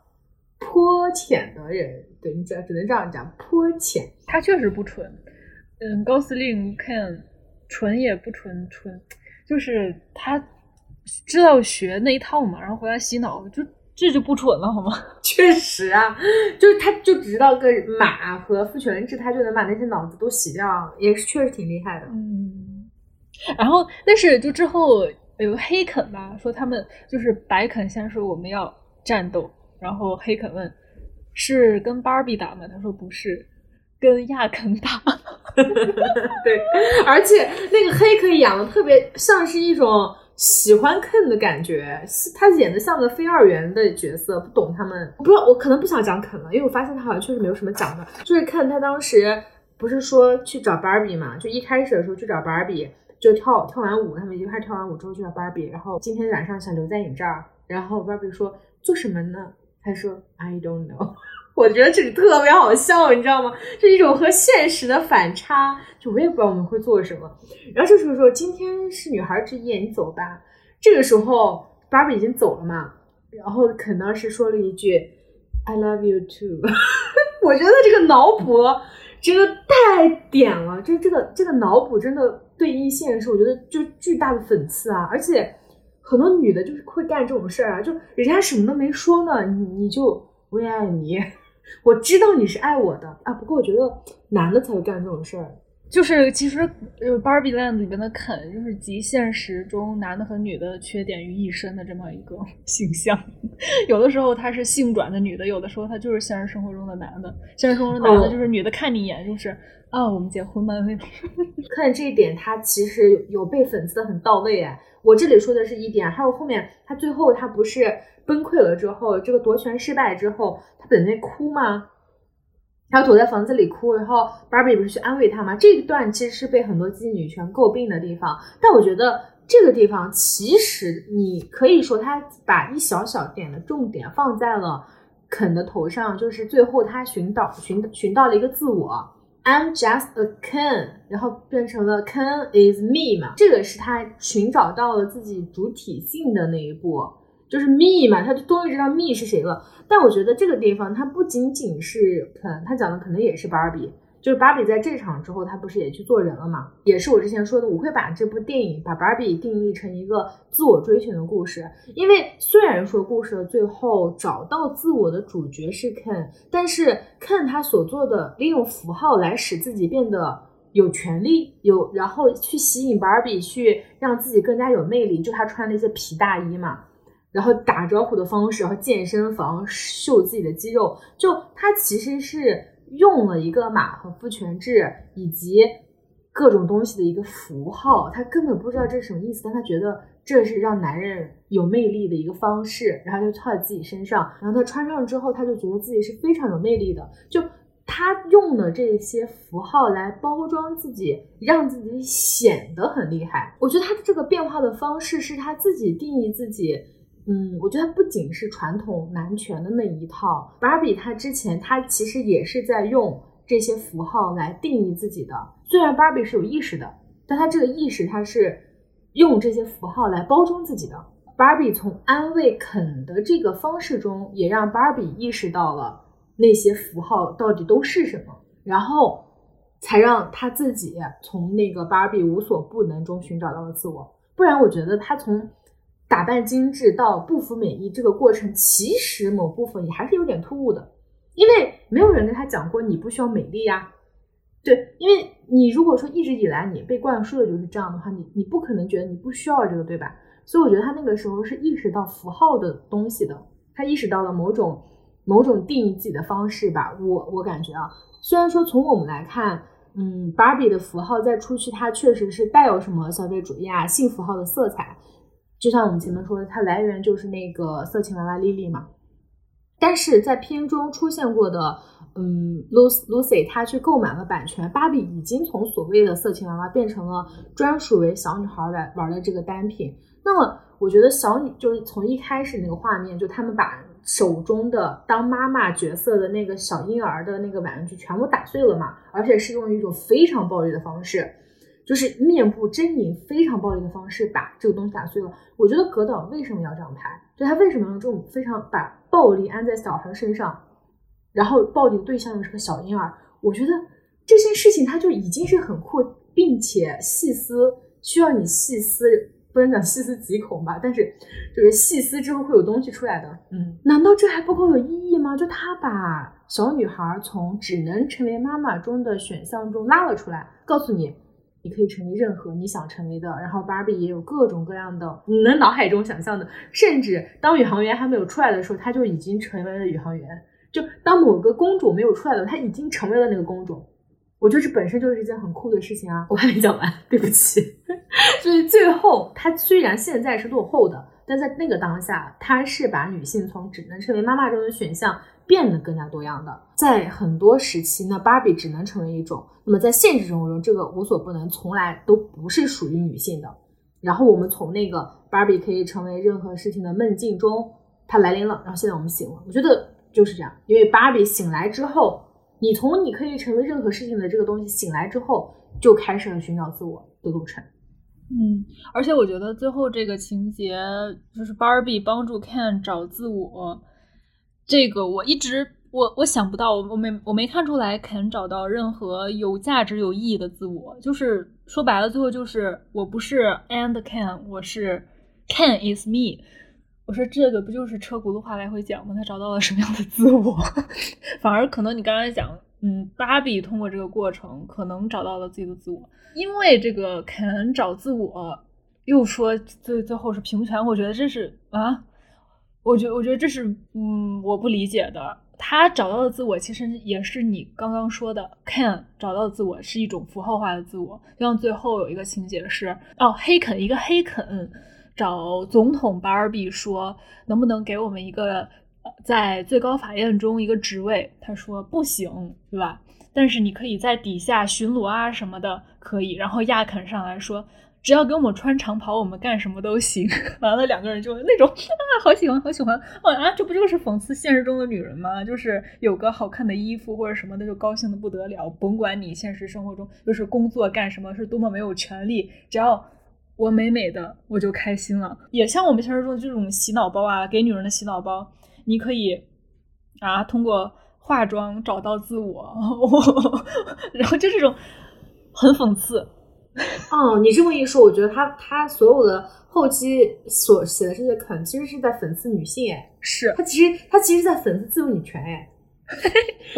颇浅的人，对你只只能这样讲，颇浅。他确实不蠢，嗯，高司令看蠢也不蠢，蠢就是他。知道学那一套嘛，然后回来洗脑，就这就不蠢了，好吗？[laughs] 确实啊，就是他就只知道个马和父权制，他就能把那些脑子都洗掉，也是确实挺厉害的。嗯，然后但是就之后有黑肯吧，说他们就是白肯先说我们要战斗，然后黑肯问是跟芭比打吗？他说不是，跟亚肯打。[laughs] 对，而且那个黑可以养的特别像是一种。喜欢 Ken 的感觉，他演的像个非二元的角色，不懂他们。不我可能不想讲 Ken 了，因为我发现他好像确实没有什么讲的。就是 Ken 他当时不是说去找 Barbie 嘛，就一开始的时候去找 Barbie，就跳跳完舞，他们一块跳完舞之后去找 Barbie，然后今天晚上想留在你这儿，然后 Barbie 说做什么呢？他说 I don't know。[laughs] 我觉得这里特别好笑，你知道吗？是一种和现实的反差。就我也不知道我们会做什么。然后这时候说：“今天是女孩之夜，你走吧。”这个时候芭比已经走了嘛。然后肯当时说了一句：“I love you too。[laughs] ”我觉得这个脑补真的太点了，就是这个这个脑补真的对应现实，我觉得就巨大的讽刺啊！而且很多女的就是会干这种事儿啊，就人家什么都没说呢，你你就我也爱你。[laughs] 我知道你是爱我的啊，不过我觉得男的才会干这种事儿。就是其实呃，Barbie Land 里边的肯就是集现实中男的和女的缺点于一身的这么一个 [laughs] 形象。有的时候他是性转的女的，有的时候他就是现实生活中的男的。现实生活中男的就是女的看你一眼就是啊，我们结婚吧那种。[laughs] 看这一点，他其实有被粉丝的很到位哎。我这里说的是一点，还有后面他最后他不是崩溃了之后，这个夺权失败之后。他在那哭吗？他躲在房子里哭，然后 Barbie 不是去安慰他吗？这一段其实是被很多基女权诟病的地方，但我觉得这个地方其实你可以说他把一小小点的重点放在了肯的头上，就是最后他寻找寻寻到了一个自我，I'm just a Ken，然后变成了 Ken is me 嘛，这个是他寻找到了自己主体性的那一步，就是 me 嘛，他就终于知道 me 是谁了。但我觉得这个地方，它不仅仅是肯，他讲的可能也是芭比，就是芭比在这场之后，他不是也去做人了嘛？也是我之前说的，我会把这部电影把芭比定义成一个自我追寻的故事，因为虽然说故事的最后找到自我的主角是肯，但是肯他所做的利用符号来使自己变得有权利，有然后去吸引芭比，去让自己更加有魅力，就他穿那些皮大衣嘛。然后打招呼的方式，然后健身房秀自己的肌肉，就他其实是用了一个马和父权制以及各种东西的一个符号，他根本不知道这是什么意思，但他觉得这是让男人有魅力的一个方式，然后就套在自己身上，然后他穿上之后，他就觉得自己是非常有魅力的，就他用的这些符号来包装自己，让自己显得很厉害。我觉得他的这个变化的方式是他自己定义自己。嗯，我觉得不仅是传统男权的那一套，芭比她之前她其实也是在用这些符号来定义自己的。虽然芭比是有意识的，但她这个意识她是用这些符号来包装自己的。芭比从安慰肯的这个方式中，也让芭比意识到了那些符号到底都是什么，然后才让她自己从那个芭比无所不能中寻找到了自我。不然，我觉得她从。打扮精致到不服美意这个过程，其实某部分也还是有点突兀的，因为没有人跟他讲过你不需要美丽呀。对，因为你如果说一直以来你被灌输的就是这样的话，你你不可能觉得你不需要这个，对吧？所以我觉得他那个时候是意识到符号的东西的，他意识到了某种某种定义自己的方式吧。我我感觉啊，虽然说从我们来看，嗯，芭比的符号在初期它确实是带有什么消费主义啊、性符号的色彩，就像我们前面说的，它来源就是那个色情娃娃莉莉嘛。但是在片中出现过的，嗯，Lucy Lucy 她去购买了版权，芭比已经从所谓的色情娃娃变成了专属为小女孩玩玩的这个单品。那么，我觉得小女就是从一开始那个画面，就他们把手中的当妈妈角色的那个小婴儿的那个玩具全部打碎了嘛，而且是用一种非常暴力的方式。就是面部狰狞、非常暴力的方式把这个东西打碎了。我觉得葛导为什么要这样拍？就他为什么用这种非常把暴力安在小孩身上，然后暴力对象又是个小婴儿？我觉得这件事情他就已经是很酷，并且细思需要你细思，不能讲细思极恐吧，但是就是细思之后会有东西出来的。嗯，难道这还不够有意义吗？就他把小女孩从只能成为妈妈中的选项中拉了出来，告诉你。你可以成为任何你想成为的，然后芭比也有各种各样的你能脑海中想象的，甚至当宇航员还没有出来的时候，他就已经成为了宇航员。就当某个公主没有出来的，他已经成为了那个公主。我觉得这本身就是一件很酷的事情啊！我还没讲完，对不起。[laughs] 所以最后，他虽然现在是落后的，但在那个当下，他是把女性从只能成为妈妈中的选项。变得更加多样的，在很多时期呢，芭比只能成为一种。那么在现实生活中，这个无所不能从来都不是属于女性的。然后我们从那个芭比可以成为任何事情的梦境中，它来临了。然后现在我们醒了，我觉得就是这样。因为芭比醒来之后，你从你可以成为任何事情的这个东西醒来之后，就开始了寻找自我的路程。嗯，而且我觉得最后这个情节就是芭比帮助 Ken 找自我。这个我一直我我想不到，我我没我没看出来肯找到任何有价值有意义的自我，就是说白了，最后就是我不是 and can，我是 can is me。我说这个不就是车轱辘话来回讲吗？他找到了什么样的自我？[laughs] 反而可能你刚才讲，嗯，芭比通过这个过程可能找到了自己的自我，因为这个肯找自我，又说最最后是平权，我觉得这是啊。我觉我觉得这是嗯我不理解的。他找到的自我其实也是你刚刚说的，Ken 找到的自我是一种符号化的自我。就像最后有一个情节是，哦，黑肯一个黑肯找总统巴尔比说，能不能给我们一个在最高法院中一个职位？他说不行，对吧？但是你可以在底下巡逻啊什么的，可以。然后亚肯上来说。只要给我们穿长袍，我们干什么都行。[laughs] 完了，两个人就那种啊，好喜欢，好喜欢。哦啊，这不就是讽刺现实中的女人吗？就是有个好看的衣服或者什么的，就高兴的不得了。甭管你现实生活中就是工作干什么，是多么没有权利，只要我美美的，我就开心了。也像我们现实中这种洗脑包啊，给女人的洗脑包，你可以啊，通过化妆找到自我，[laughs] 然后就这种很讽刺。[laughs] 哦，你这么一说，我觉得他他所有的后期所写的这些梗，其实是在讽刺女性，哎，是他其实他其实在讽刺自由女权，[laughs] 哎，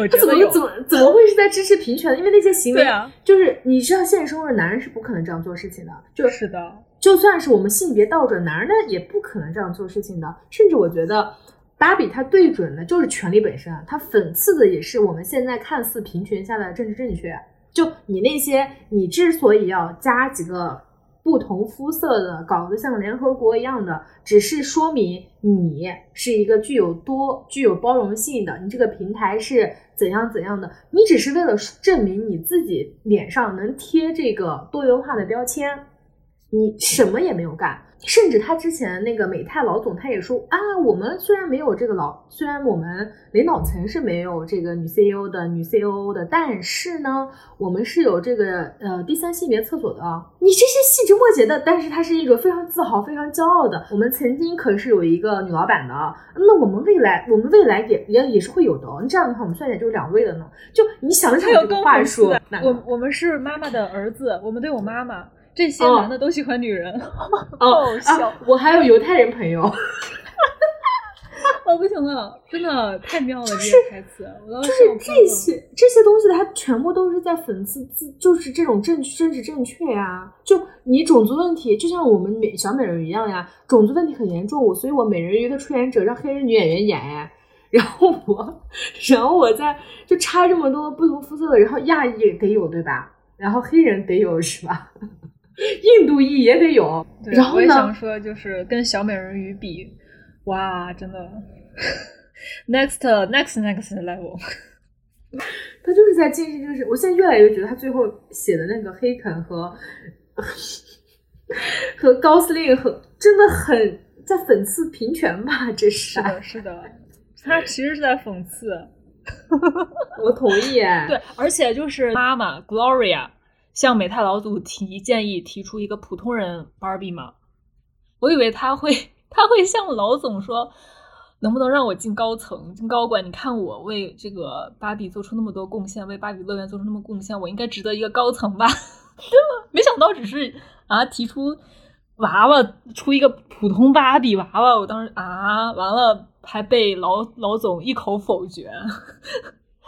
他怎么怎么怎么会是在支持平权？因为那些行为，啊，就是你知道，现实生活中男人是不可能这样做事情的，就是的，就算是我们性别倒转，男人呢也不可能这样做事情的。甚至我觉得，芭比他对准的就是权力本身，他讽刺的也是我们现在看似平权下的政治正确。就你那些，你之所以要加几个不同肤色的，搞得像联合国一样的，只是说明你是一个具有多具有包容性的，你这个平台是怎样怎样的，你只是为了证明你自己脸上能贴这个多元化的标签，你什么也没有干。甚至他之前那个美泰老总，他也说啊，我们虽然没有这个老，虽然我们领导层是没有这个女 CEO 的女 COO 的，但是呢，我们是有这个呃第三性别厕所的。你这些细枝末节的，但是他是一种非常自豪、非常骄傲的。我们曾经可是有一个女老板的，那我们未来，我们未来也也也是会有的。那这样的话，我们算起来就是两位的呢。就你想想这个话术，我我们是妈妈的儿子，我们都有妈妈。这些男的都喜欢女人，[laughs] 好笑。我还有犹太人朋友，[laughs] 我不不行了，真的太妙了，这些台词，就是这些这些东西，它全部都是在讽刺自，就是这种正政治正确呀。就你种族问题，就像我们美小美人鱼一样呀，种族问题很严重，我所以我美人鱼的出演者让黑人女演员演呀。然后我，然后我在就插这么多不同肤色的，然后亚裔得有对吧？然后黑人得有是吧？[laughs] 印度裔也得有。然后我也想说，就是跟小美人鱼比，哇，真的，next next next level。[laughs] 他就是在进行，就是我现在越来越觉得他最后写的那个黑肯和和高司令和真的很在讽刺平权吧？这是是的，是的。[laughs] 他其实是在讽刺，我同意。对，而且就是妈妈 Gloria 向美泰老祖提建议，提出一个普通人芭比嘛。我以为他会，他会向老总说，能不能让我进高层、进高管？你看我为这个芭比做出那么多贡献，为芭比乐园做出那么贡献，我应该值得一个高层吧？[laughs] 没想到只是啊，提出娃娃出一个普通芭比娃娃，我当时啊，完了。还被老老总一口否决，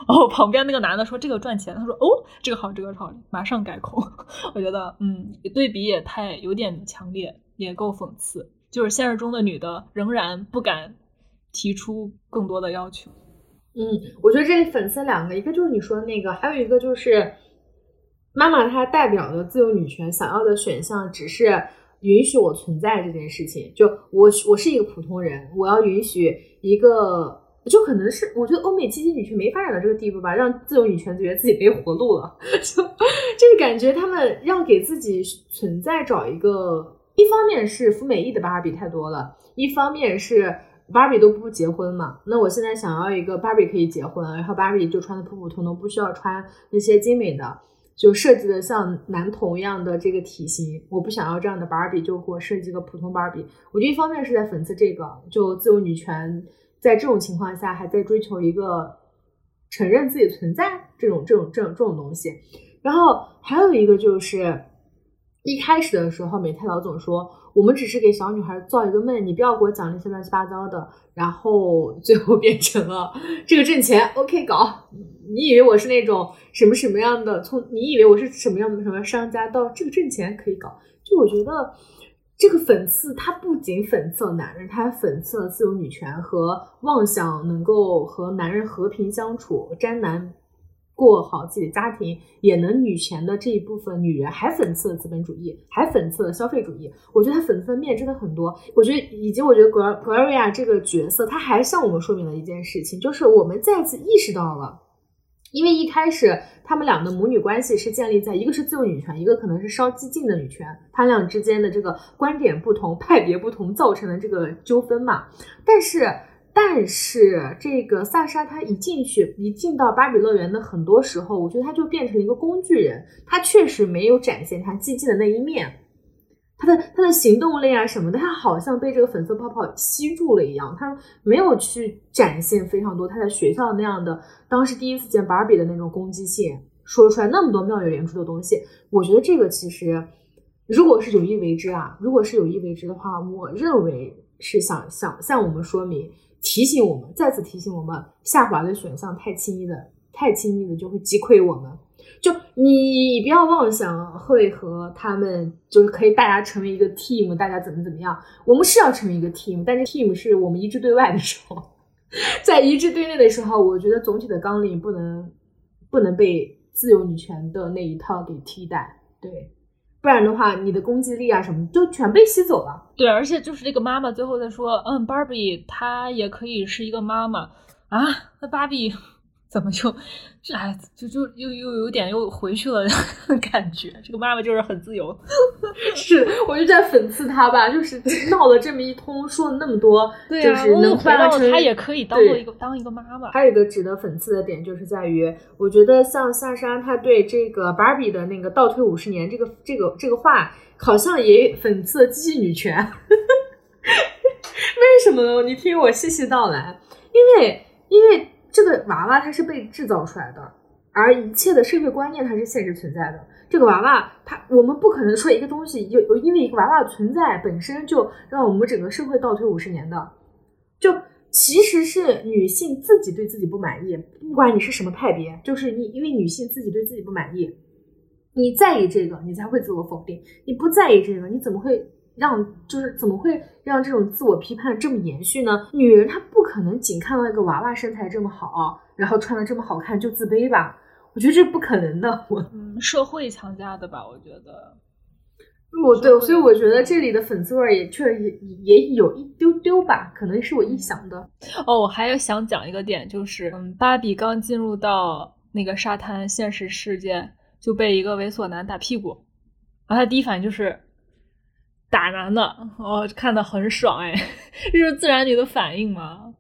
然后旁边那个男的说这个赚钱，他说哦这个好这个好，马上改口。[laughs] 我觉得嗯对比也太有点强烈，也够讽刺。就是现实中的女的仍然不敢提出更多的要求。嗯，我觉得这讽刺两个，一个就是你说的那个，还有一个就是妈妈她代表的自由女权想要的选项只是。允许我存在这件事情，就我我是一个普通人，我要允许一个，就可能是我觉得欧美积极女权没发展到这个地步吧，让自由女权觉得自己没活路了，[laughs] 就就是感觉他们让给自己存在找一个，一方面是服美役的芭比太多了，一方面是芭比都不结婚嘛，那我现在想要一个芭比可以结婚，然后芭比就穿的普普通通，不需要穿那些精美的。就设计的像男童一样的这个体型，我不想要这样的芭比，就给我设计个普通芭比。我觉得一方面是在讽刺这个，就自由女权在这种情况下还在追求一个承认自己存在这种这种这种这种东西。然后还有一个就是一开始的时候，美泰老总说我们只是给小女孩造一个梦，你不要给我讲那些乱七八糟的。然后 [laughs] 最后变成了这个挣钱，OK 搞。你以为我是那种什么什么样的？从你以为我是什么样的什么商家到这个挣钱可以搞？就我觉得这个讽刺，它不仅讽刺了男人，它还讽刺了自由女权和妄想能够和男人和平相处，沾男。过好自己的家庭，也能女权的这一部分女人，还讽刺了资本主义，还讽刺了消费主义。我觉得他讽刺的面真的很多。我觉得，以及我觉得 Gloria 这个角色，他还向我们说明了一件事情，就是我们再次意识到了，因为一开始他们俩的母女关系是建立在一个是自由女权，一个可能是稍激进的女权，他俩之间的这个观点不同、派别不同造成的这个纠纷嘛。但是。但是这个萨莎，她一进去，一进到芭比乐园的很多时候，我觉得她就变成了一个工具人。她确实没有展现她激进的那一面，他的她的行动力啊什么的，他好像被这个粉色泡泡吸住了一样，他没有去展现非常多他在学校那样的当时第一次见芭比的那种攻击性，说出来那么多妙语连珠的东西。我觉得这个其实，如果是有意为之啊，如果是有意为之的话，我认为是想想向我们说明。提醒我们，再次提醒我们，下滑的选项太轻易的，太轻易的就会击溃我们。就你不要妄想会和他们，就是可以大家成为一个 team，大家怎么怎么样。我们是要成为一个 team，但是 team 是我们一致对外的时候，[laughs] 在一致对内的时候，我觉得总体的纲领不能不能被自由女权的那一套给替代。对。不然的话，你的攻击力啊什么就全被吸走了。对，而且就是这个妈妈最后在说，嗯，芭比她也可以是一个妈妈啊，那芭比。怎么就，这哎，就就又又有点又回去了 [laughs] 感觉。这个妈妈就是很自由，[laughs] 是，我就在讽刺她吧，就是 [laughs] 闹了这么一通，说了那么多，就是能回到她也可以当做一个当一个妈妈。还有一个值得讽刺的点，就是在于，我觉得像夏莎，她对这个芭比的那个倒退五十年这个这个这个话，好像也讽刺了机器女权。为什么呢？你听我细细道来，因为因为。这个娃娃它是被制造出来的，而一切的社会观念它是现实存在的。这个娃娃，它我们不可能说一个东西有因为一个娃娃存在本身就让我们整个社会倒退五十年的。就其实是女性自己对自己不满意，不管你是什么派别，就是你因为女性自己对自己不满意，你在意这个，你才会自我否定；你不在意这个，你怎么会让就是怎么会让这种自我批判这么延续呢？女人她不可能仅看到一个娃娃身材这么好，然后穿的这么好看就自卑吧？我觉得这不可能的。我嗯，社会强加的吧？我觉得。我对，所以我觉得这里的粉丝味也确实也也有一丢丢吧，可能是我臆想的。哦，我还要想讲一个点，就是嗯，芭比刚进入到那个沙滩现实世界，就被一个猥琐男打屁股，然后他第一反应就是打男的，哦，看的很爽哎，[laughs] 这是自然女的反应嘛，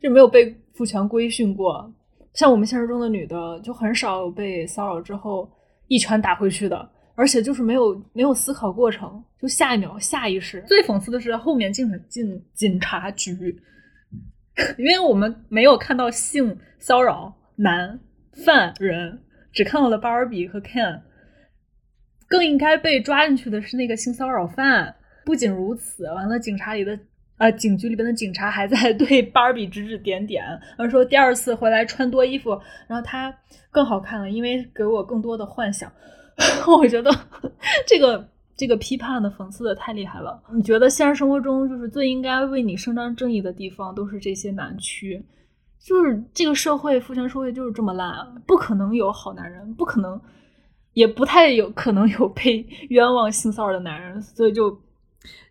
就没有被父权规训过，像我们现实中的女的就很少被骚扰之后一拳打回去的。而且就是没有没有思考过程，就下一秒下意识。最讽刺的是后面竟是进警察局，[laughs] 因为我们没有看到性骚扰男犯人，只看到了芭比和 Ken。更应该被抓进去的是那个性骚扰犯。不仅如此，完了，警察里的呃警局里边的警察还在 [laughs] 对芭比指指点点，而说第二次回来穿多衣服，然后他更好看了，因为给我更多的幻想。[laughs] 我觉得这个这个批判的讽刺的太厉害了。你觉得现实生活中就是最应该为你伸张正义的地方都是这些男区，就是这个社会父权社会就是这么烂，不可能有好男人，不可能，也不太有可能有被冤枉性骚扰的男人，所以就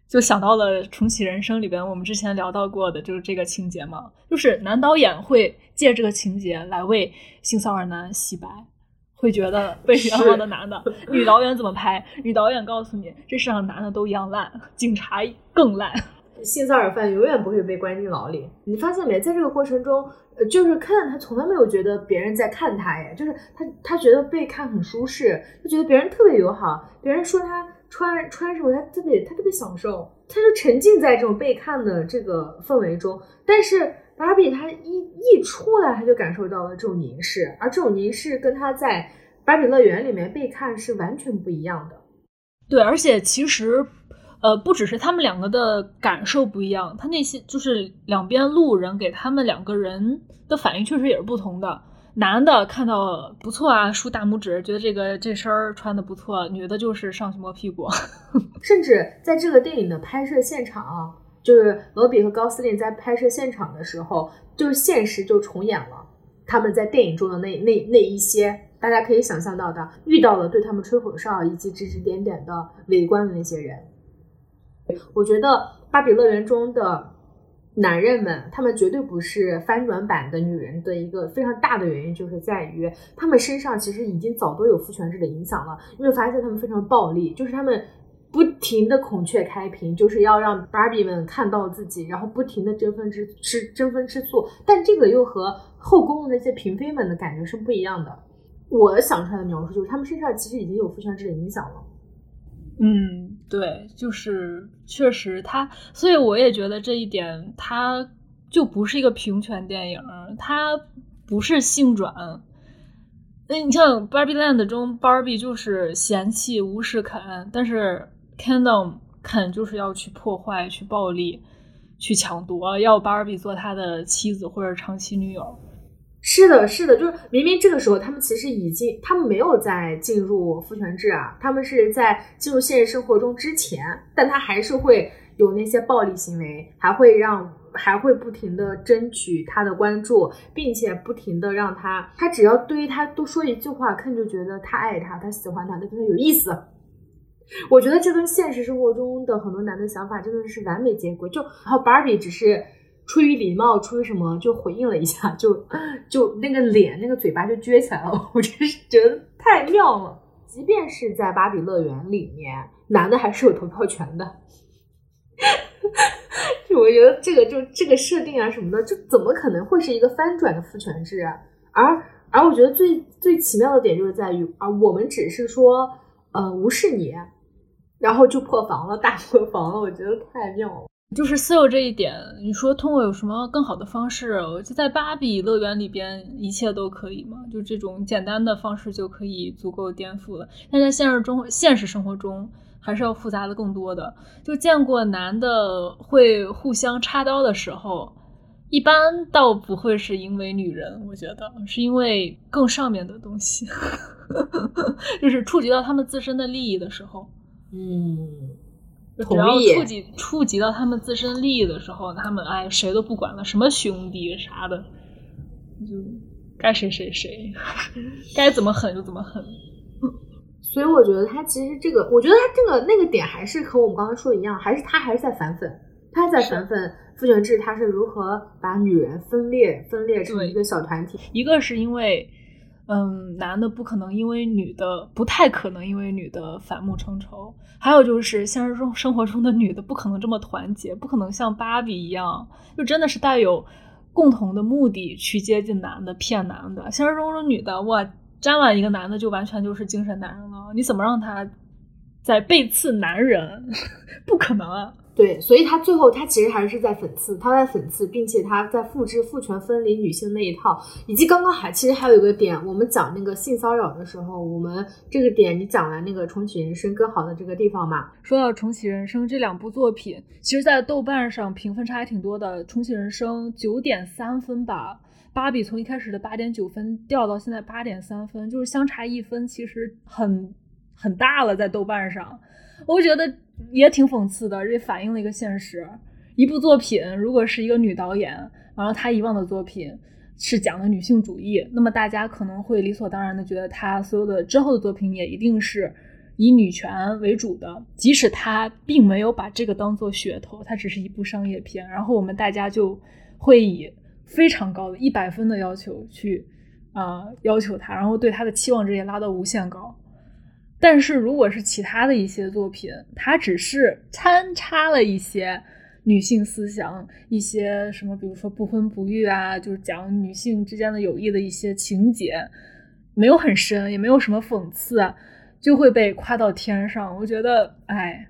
就想到了《重启人生》里边我们之前聊到过的就是这个情节嘛，就是男导演会借这个情节来为性骚扰男洗白。会觉得被冤枉的男的，女导演怎么拍？女导演告诉你，这世上男的都一样烂，警察更烂。性骚扰犯永远不会被关进牢里。你发现没？在这个过程中，呃，就是看他从来没有觉得别人在看他，哎，就是他他觉得被看很舒适，他觉得别人特别友好，别人说他穿穿什么，他特别他特别享受，他就沉浸在这种被看的这个氛围中。但是。芭比他一一出来，他就感受到了这种凝视，而这种凝视跟他在芭比乐园里面被看是完全不一样的。对，而且其实，呃，不只是他们两个的感受不一样，他那些就是两边路人给他们两个人的反应确实也是不同的。男的看到不错啊，竖大拇指，觉得这个这身儿穿的不错；女的就是上去摸屁股。[laughs] 甚至在这个电影的拍摄现场。就是罗比和高司令在拍摄现场的时候，就是现实就重演了他们在电影中的那那那一些，大家可以想象到的，遇到了对他们吹口哨以及指指点点的围观的那些人。我觉得芭比乐园中的男人们，他们绝对不是翻转版的女人的一个非常大的原因，就是在于他们身上其实已经早都有父权制的影响了。因为发现他们非常暴力，就是他们。不停的孔雀开屏，就是要让芭比们看到自己，然后不停的争风吃吃争风吃醋。但这个又和后宫的那些嫔妃们的感觉是不一样的。我想出来的描述就是，他们身上其实已经有父权制的影响了。嗯，对，就是确实他，所以我也觉得这一点，他就不是一个平权电影，他不是性转。那你像《Barbie Land》中，Barbie 就是嫌弃无视肯，但是。Kingdom 肯就是要去破坏、去暴力、去抢夺，要芭比做他的妻子或者长期女友。是的，是的，就是明明这个时候他们其实已经，他们没有在进入父权制啊，他们是在进入现实生活中之前，但他还是会有那些暴力行为，还会让，还会不停的争取他的关注，并且不停的让他，他只要对于他多说一句话，肯就觉得他爱他，他喜欢他，他觉得有意思。我觉得这跟现实生活中的很多男的想法真的是完美接轨。就然后芭比只是出于礼貌，出于什么就回应了一下，就 [laughs] 就那个脸那个嘴巴就撅起来了。[laughs] 我真是觉得太妙了。即便是在芭比乐园里面，男的还是有投票权的。[laughs] 就我觉得这个就这个设定啊什么的，就怎么可能会是一个翻转的父权制啊？而而我觉得最最奇妙的点就是在于啊，我们只是说呃无视你。然后就破防了，大破防了，我觉得太妙了。就是私有这一点，你说通过有什么更好的方式？我就在芭比乐园里边，一切都可以嘛？就这种简单的方式就可以足够颠覆了。但在现实中，现实生活中还是要复杂的更多的。就见过男的会互相插刀的时候，一般倒不会是因为女人，我觉得是因为更上面的东西，[laughs] 就是触及到他们自身的利益的时候，嗯，同意触及触及到他们自身利益的时候，他们哎谁都不管了，什么兄弟啥的，就该谁谁谁，[laughs] 该怎么狠就怎么狠。所以我觉得他其实这个，我觉得他这个那个点还是和我们刚刚说的一样，还是他还是在反粉，他还在是反粉父权制，他是如何把女人分裂分裂成对一个小团体。一个是因为，嗯，男的不可能因为女的，不太可能因为女的反目成仇。还有就是现实中生活中的女的不可能这么团结，不可能像芭比一样，就真的是带有共同的目的去接近男的、骗男的。现实中的女的，哇，沾完一个男的就完全就是精神男人了，你怎么让他在背刺男人？不可能啊！[laughs] 对，所以他最后他其实还是在讽刺，他在讽刺，并且他在复制父权分离女性那一套，以及刚刚还其实还有一个点，我们讲那个性骚扰的时候，我们这个点你讲完那个重启人生更好的这个地方嘛，说到《重启人生》这两部作品，其实，在豆瓣上评分差还挺多的，《重启人生》九点三分吧，《芭比》从一开始的八点九分掉到现在八点三分，就是相差一分，其实很很大了，在豆瓣上，我觉得也挺讽刺的，这反映了一个现实。一部作品如果是一个女导演，然后她以往的作品是讲的女性主义，那么大家可能会理所当然的觉得她所有的之后的作品也一定是以女权为主的，即使她并没有把这个当做噱头，它只是一部商业片，然后我们大家就会以非常高的一百分的要求去啊、要求她，然后对她的期望值也拉到无限高。但是如果是其他的一些作品，它只是参差了一些女性思想，一些什么，比如说不婚不育啊，就是讲女性之间的友谊的一些情节，没有很深，也没有什么讽刺，就会被夸到天上。我觉得，哎，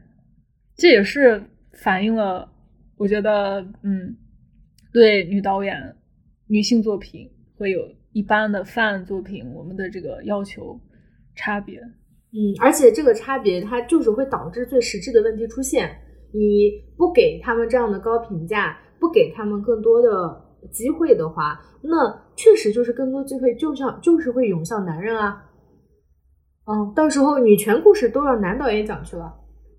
这也是反映了，我觉得，嗯，对女导演、女性作品会有一般的泛作品我们的这个要求差别。嗯，而且这个差别它就是会导致最实质的问题出现。你不给他们这样的高评价，不给他们更多的机会的话，那确实就是更多机会就像就是会涌向男人啊。嗯，到时候女权故事都让男导演讲去了，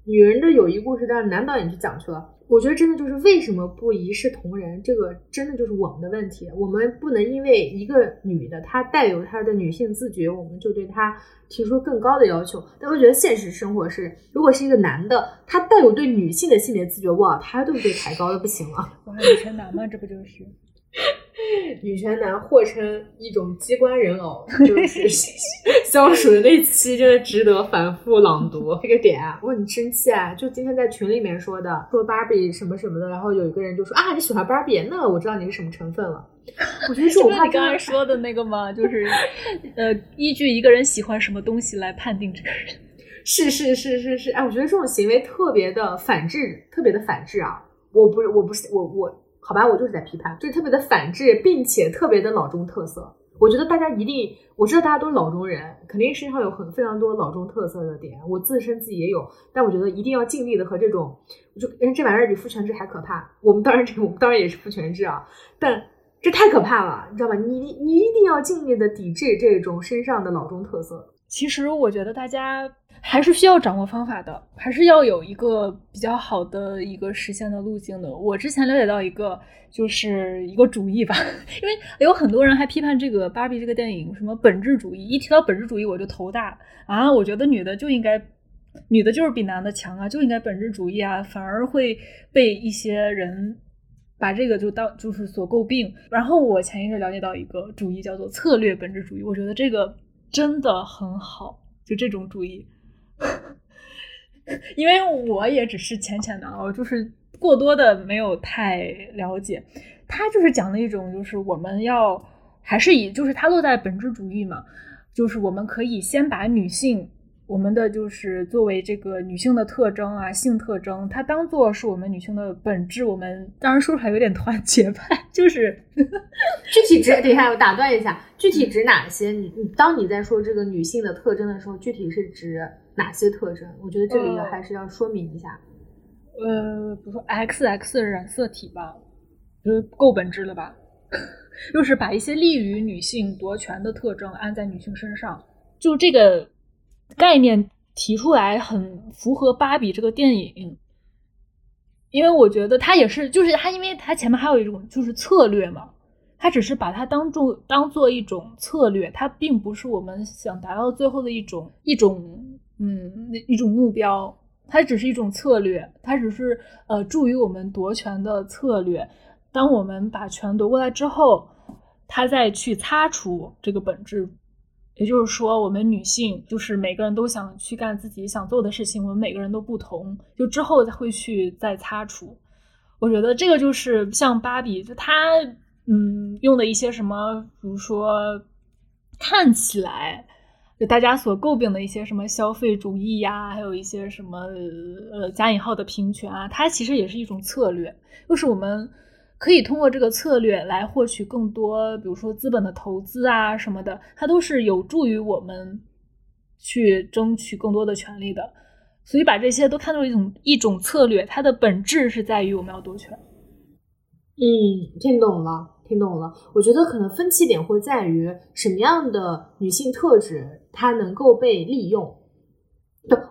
女人的友谊故事都让男导演去讲去了。我觉得真的就是为什么不一视同仁，这个真的就是我们的问题。我们不能因为一个女的她带有她的女性自觉，我们就对她提出更高的要求。但我觉得现实生活是，如果是一个男的，他带有对女性的性别自觉，哇，他都被抬高的不行了。哇，女权男吗，这不就是？[laughs] 女权男或称一种机关人偶，就是 [laughs] 消暑的那期，真的值得反复朗读。这个点啊，我很生气啊！就今天在群里面说的，说芭比什么什么的，然后有一个人就说啊，你喜欢芭比，那我知道你是什么成分了。我觉得这就种话是你刚才说的那个吗？就是，呃，依据一个人喜欢什么东西来判定这个人。[laughs] 是是是是是，哎，我觉得这种行为特别的反智，特别的反智啊！我不是我不是我我，好吧，我就是在批判，就是特别的反智，并且特别的老中特色。我觉得大家一定，我知道大家都是老中人，肯定身上有很非常多老中特色的点，我自身自己也有，但我觉得一定要尽力的和这种，我就这玩意儿比父权制还可怕。我们当然这我们当然也是父权制啊，但这太可怕了，你知道吧？你你一定要尽力的抵制这种身上的老中特色。其实我觉得大家还是需要掌握方法的，还是要有一个比较好的一个实现的路径的。我之前了解到一个，就是一个主义吧，[laughs] 因为有很多人还批判这个芭比这个电影什么本质主义，一提到本质主义我就头大啊！我觉得女的就应该，女的就是比男的强啊，就应该本质主义啊，反而会被一些人。把这个就当就是所诟病，然后我前一阵了解到一个主义叫做策略本质主义，我觉得这个真的很好，就这种主义，[laughs] 因为我也只是浅浅的啊，就是过多的没有太了解。他就是讲的一种，就是我们要还是以，就是他落在本质主义嘛，就是我们可以先把女性。我们的就是作为这个女性的特征啊，性特征，它当做是我们女性的本质。我们当然说出来有点团结派，就是 [laughs] 具体指，等一下我打断一下，具体指哪些？你你当你在说这个女性的特征的时候，具体是指哪些特征？我觉得这里还是要说明一下。呃，比如说 X X 染色体吧，就是够本质了吧？[laughs] 就是把一些利于女性夺权的特征安在女性身上，就这个概念提出来很符合芭比这个电影，因为我觉得它也是，就是它，因为它前面还有一种就是策略嘛，它只是把它当做当做一种策略，它并不是我们想达到最后的一种一种嗯一种目标，它只是一种策略，它只是呃助于我们夺权的策略。当我们把权夺过来之后，他再去擦除这个本质，也就是说，我们女性就是每个人都想去干自己想做的事情，我们每个人都不同，就之后会去再擦除。我觉得这个就是像芭比，就她嗯用的一些什么，比如说看起来就大家所诟病的一些什么消费主义呀，还有一些什么呃加引号的平权啊，它其实也是一种策略，就是我们。可以通过这个策略来获取更多，比如说资本的投资啊什么的，它都是有助于我们去争取更多的权利的。所以把这些都看作一种一种策略，它的本质是在于我们要夺权。嗯，听懂了，听懂了。我觉得可能分歧点会在于什么样的女性特质它能够被利用。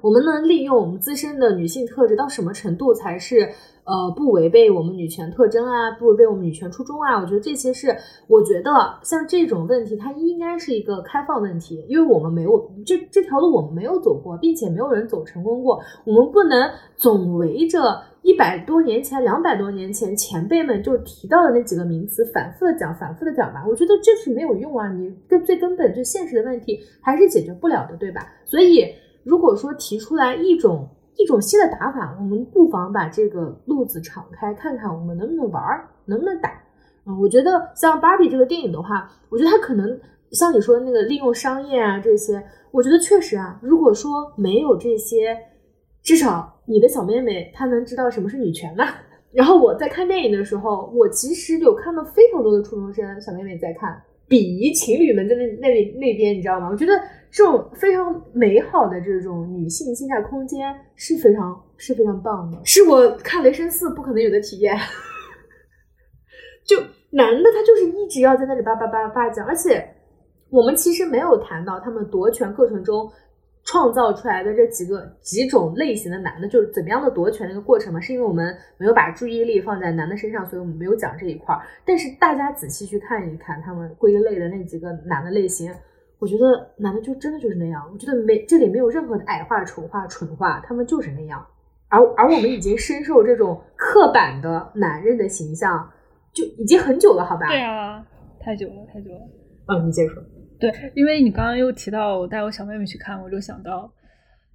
我们能利用我们自身的女性特质到什么程度才是？呃，不违背我们女权特征啊，不违背我们女权初衷啊，我觉得这些是，我觉得像这种问题，它应该是一个开放问题，因为我们没有这这条路，我们没有走过，并且没有人走成功过，我们不能总围着一百多年前、两百多年前前辈们就提到的那几个名词反复的讲、反复的讲吧，我觉得这是没有用啊，你根最根本、最现实的问题还是解决不了的，对吧？所以如果说提出来一种。一种新的打法，我们不妨把这个路子敞开，看看我们能不能玩儿，能不能打。嗯，我觉得像芭比这个电影的话，我觉得它可能像你说的那个利用商业啊这些，我觉得确实啊，如果说没有这些，至少你的小妹妹她能知道什么是女权嘛。[laughs] 然后我在看电影的时候，我其实有看到非常多的初中生小妹妹在看。鄙夷情侣们在那那里那边，你知道吗？我觉得这种非常美好的这种女性线下空间是非常是非常棒的，是我看雷神四不可能有的体验。[laughs] 就男的他就是一直要在那里叭叭叭叭讲，而且我们其实没有谈到他们夺权过程中。创造出来的这几个几种类型的男的，就是怎么样的夺权的一个过程嘛？是因为我们没有把注意力放在男的身上，所以我们没有讲这一块儿。但是大家仔细去看一看他们归类的那几个男的类型，我觉得男的就真的就是那样。我觉得没这里没有任何的矮化、丑化、蠢化，他们就是那样。而而我们已经深受这种刻板的男人的形象，就已经很久了，好吧？对啊，太久了，太久了。嗯，你接着说。对，因为你刚刚又提到我带我小妹妹去看，我就想到，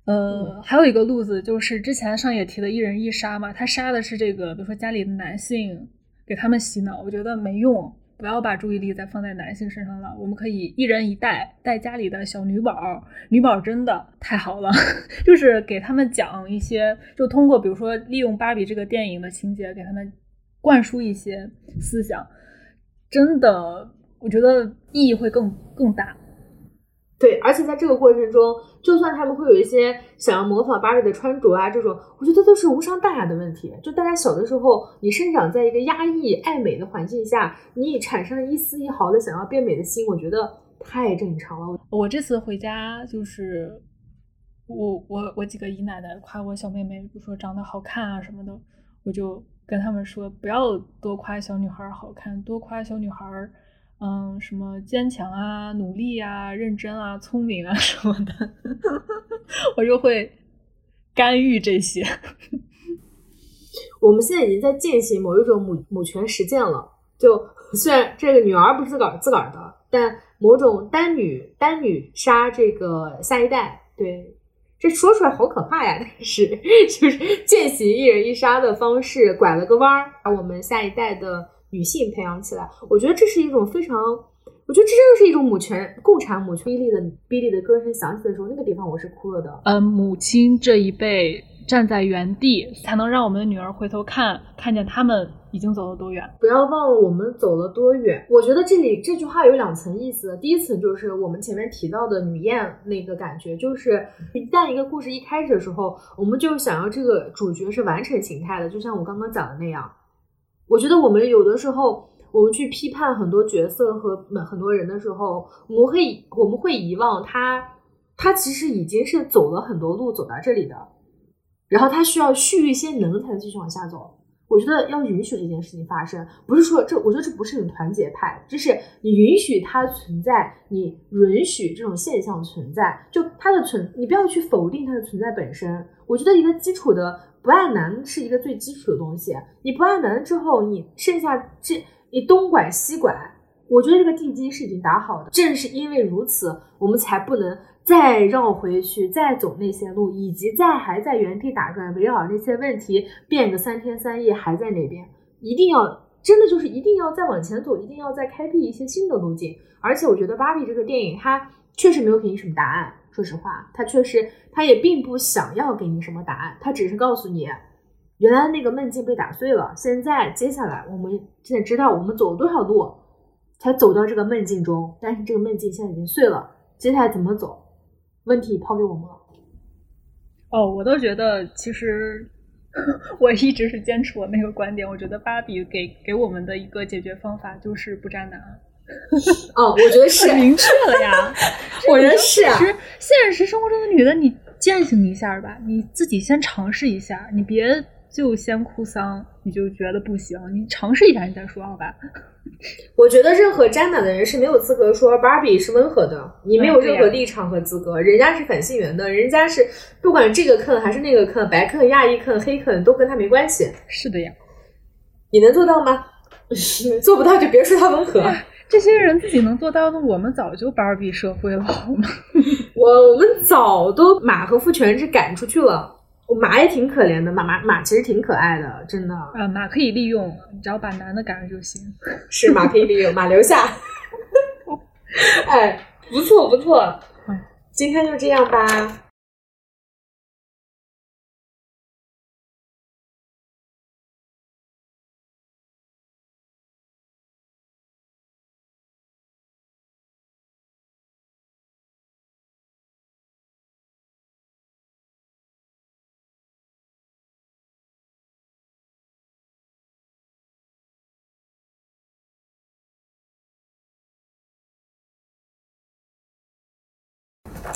呃，还有一个路子就是之前上也提的一人一杀嘛，他杀的是这个，比如说家里的男性，给他们洗脑，我觉得没用，不要把注意力再放在男性身上了，我们可以一人一带，带家里的小女宝，女宝真的太好了，[laughs] 就是给他们讲一些，就通过比如说利用芭比这个电影的情节，给他们灌输一些思想，真的。我觉得意义会更更大，对，而且在这个过程中，就算他们会有一些想要模仿芭比的穿着啊，这种，我觉得都是无伤大雅的问题。就大家小的时候，你生长在一个压抑爱美的环境下，你产生了一丝一毫的想要变美的心，我觉得太正常了。我这次回家就是，我我我几个姨奶奶夸我小妹妹，比如说长得好看啊什么的，我就跟他们说，不要多夸小女孩好看，多夸小女孩。嗯，什么坚强啊、努力啊、认真啊、聪明啊什么的，[laughs] 我就会干预这些。[laughs] 我们现在已经在践行某一种母母权实践了。就 [laughs] 虽然这个女儿不是自个儿自个儿的，但某种单女单女杀这个下一代，对，这说出来好可怕呀！但是就是践行一人一杀的方式，拐了个弯儿，把我们下一代的。女性培养起来，我觉得这是一种非常，我觉得这真的是一种母权、共产母权。比利的比利的歌声响起的时候，那个地方我是哭了的。嗯，母亲这一辈站在原地，才能让我们的女儿回头看，看见他们已经走了多远。不要忘了我们走了多远。我觉得这里这句话有两层意思。第一层就是我们前面提到的女艳那个感觉，就是一旦一个故事一开始的时候，我们就想要这个主角是完成形态的，就像我刚刚讲的那样。我觉得我们有的时候，我们去批判很多角色和很多人的时候，我们会我们会遗忘他，他其实已经是走了很多路走到这里的，然后他需要蓄一些能才能继续往下走。我觉得要允许这件事情发生，不是说这，我觉得这不是一种团结派，就是你允许它存在，你允许这种现象存在，就它的存，你不要去否定它的存在本身。我觉得一个基础的不爱难是一个最基础的东西，你不爱难之后，你剩下这你东拐西拐，我觉得这个地基是已经打好的。正是因为如此，我们才不能。再绕回去，再走那些路，以及再还在原地打转，围绕那些问题变个三天三夜，还在那边，一定要真的就是一定要再往前走，一定要再开辟一些新的路径。而且我觉得《芭比》这个电影，它确实没有给你什么答案。说实话，他确实，他也并不想要给你什么答案，他只是告诉你，原来那个梦境被打碎了。现在接下来，我们现在知道我们走了多少路，才走到这个梦境中，但是这个梦境现在已经碎了，接下来怎么走？问题抛给我们了。哦，我都觉得，其实 [laughs] 我一直是坚持我那个观点。我觉得芭比给给我们的一个解决方法就是不渣男。[laughs] 哦，我觉得是明确了呀。[laughs] 我觉得是啊。其实现实生活中的女的，你践行一下吧，你自己先尝试一下，你别就先哭丧，你就觉得不行，你尝试一下，你再说好吧。[laughs] 我觉得任何渣男的人是没有资格说芭比是温和的，你没有任何立场和资格。人家是反性缘的，人家是不管这个坑还是那个坑，白坑、亚裔坑、黑坑都跟他没关系。是的呀，你能做到吗？做不到就别说他温和。这些人自己能做到的，我们早就芭比社会了，好吗？[laughs] 我我们早都马和父权制赶出去了。马也挺可怜的，马马马其实挺可爱的，真的。啊，马可以利用，只要把男的赶了就行。是马可以利用，马留下。[laughs] 哎，不错不错。嗯，今天就这样吧。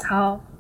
好。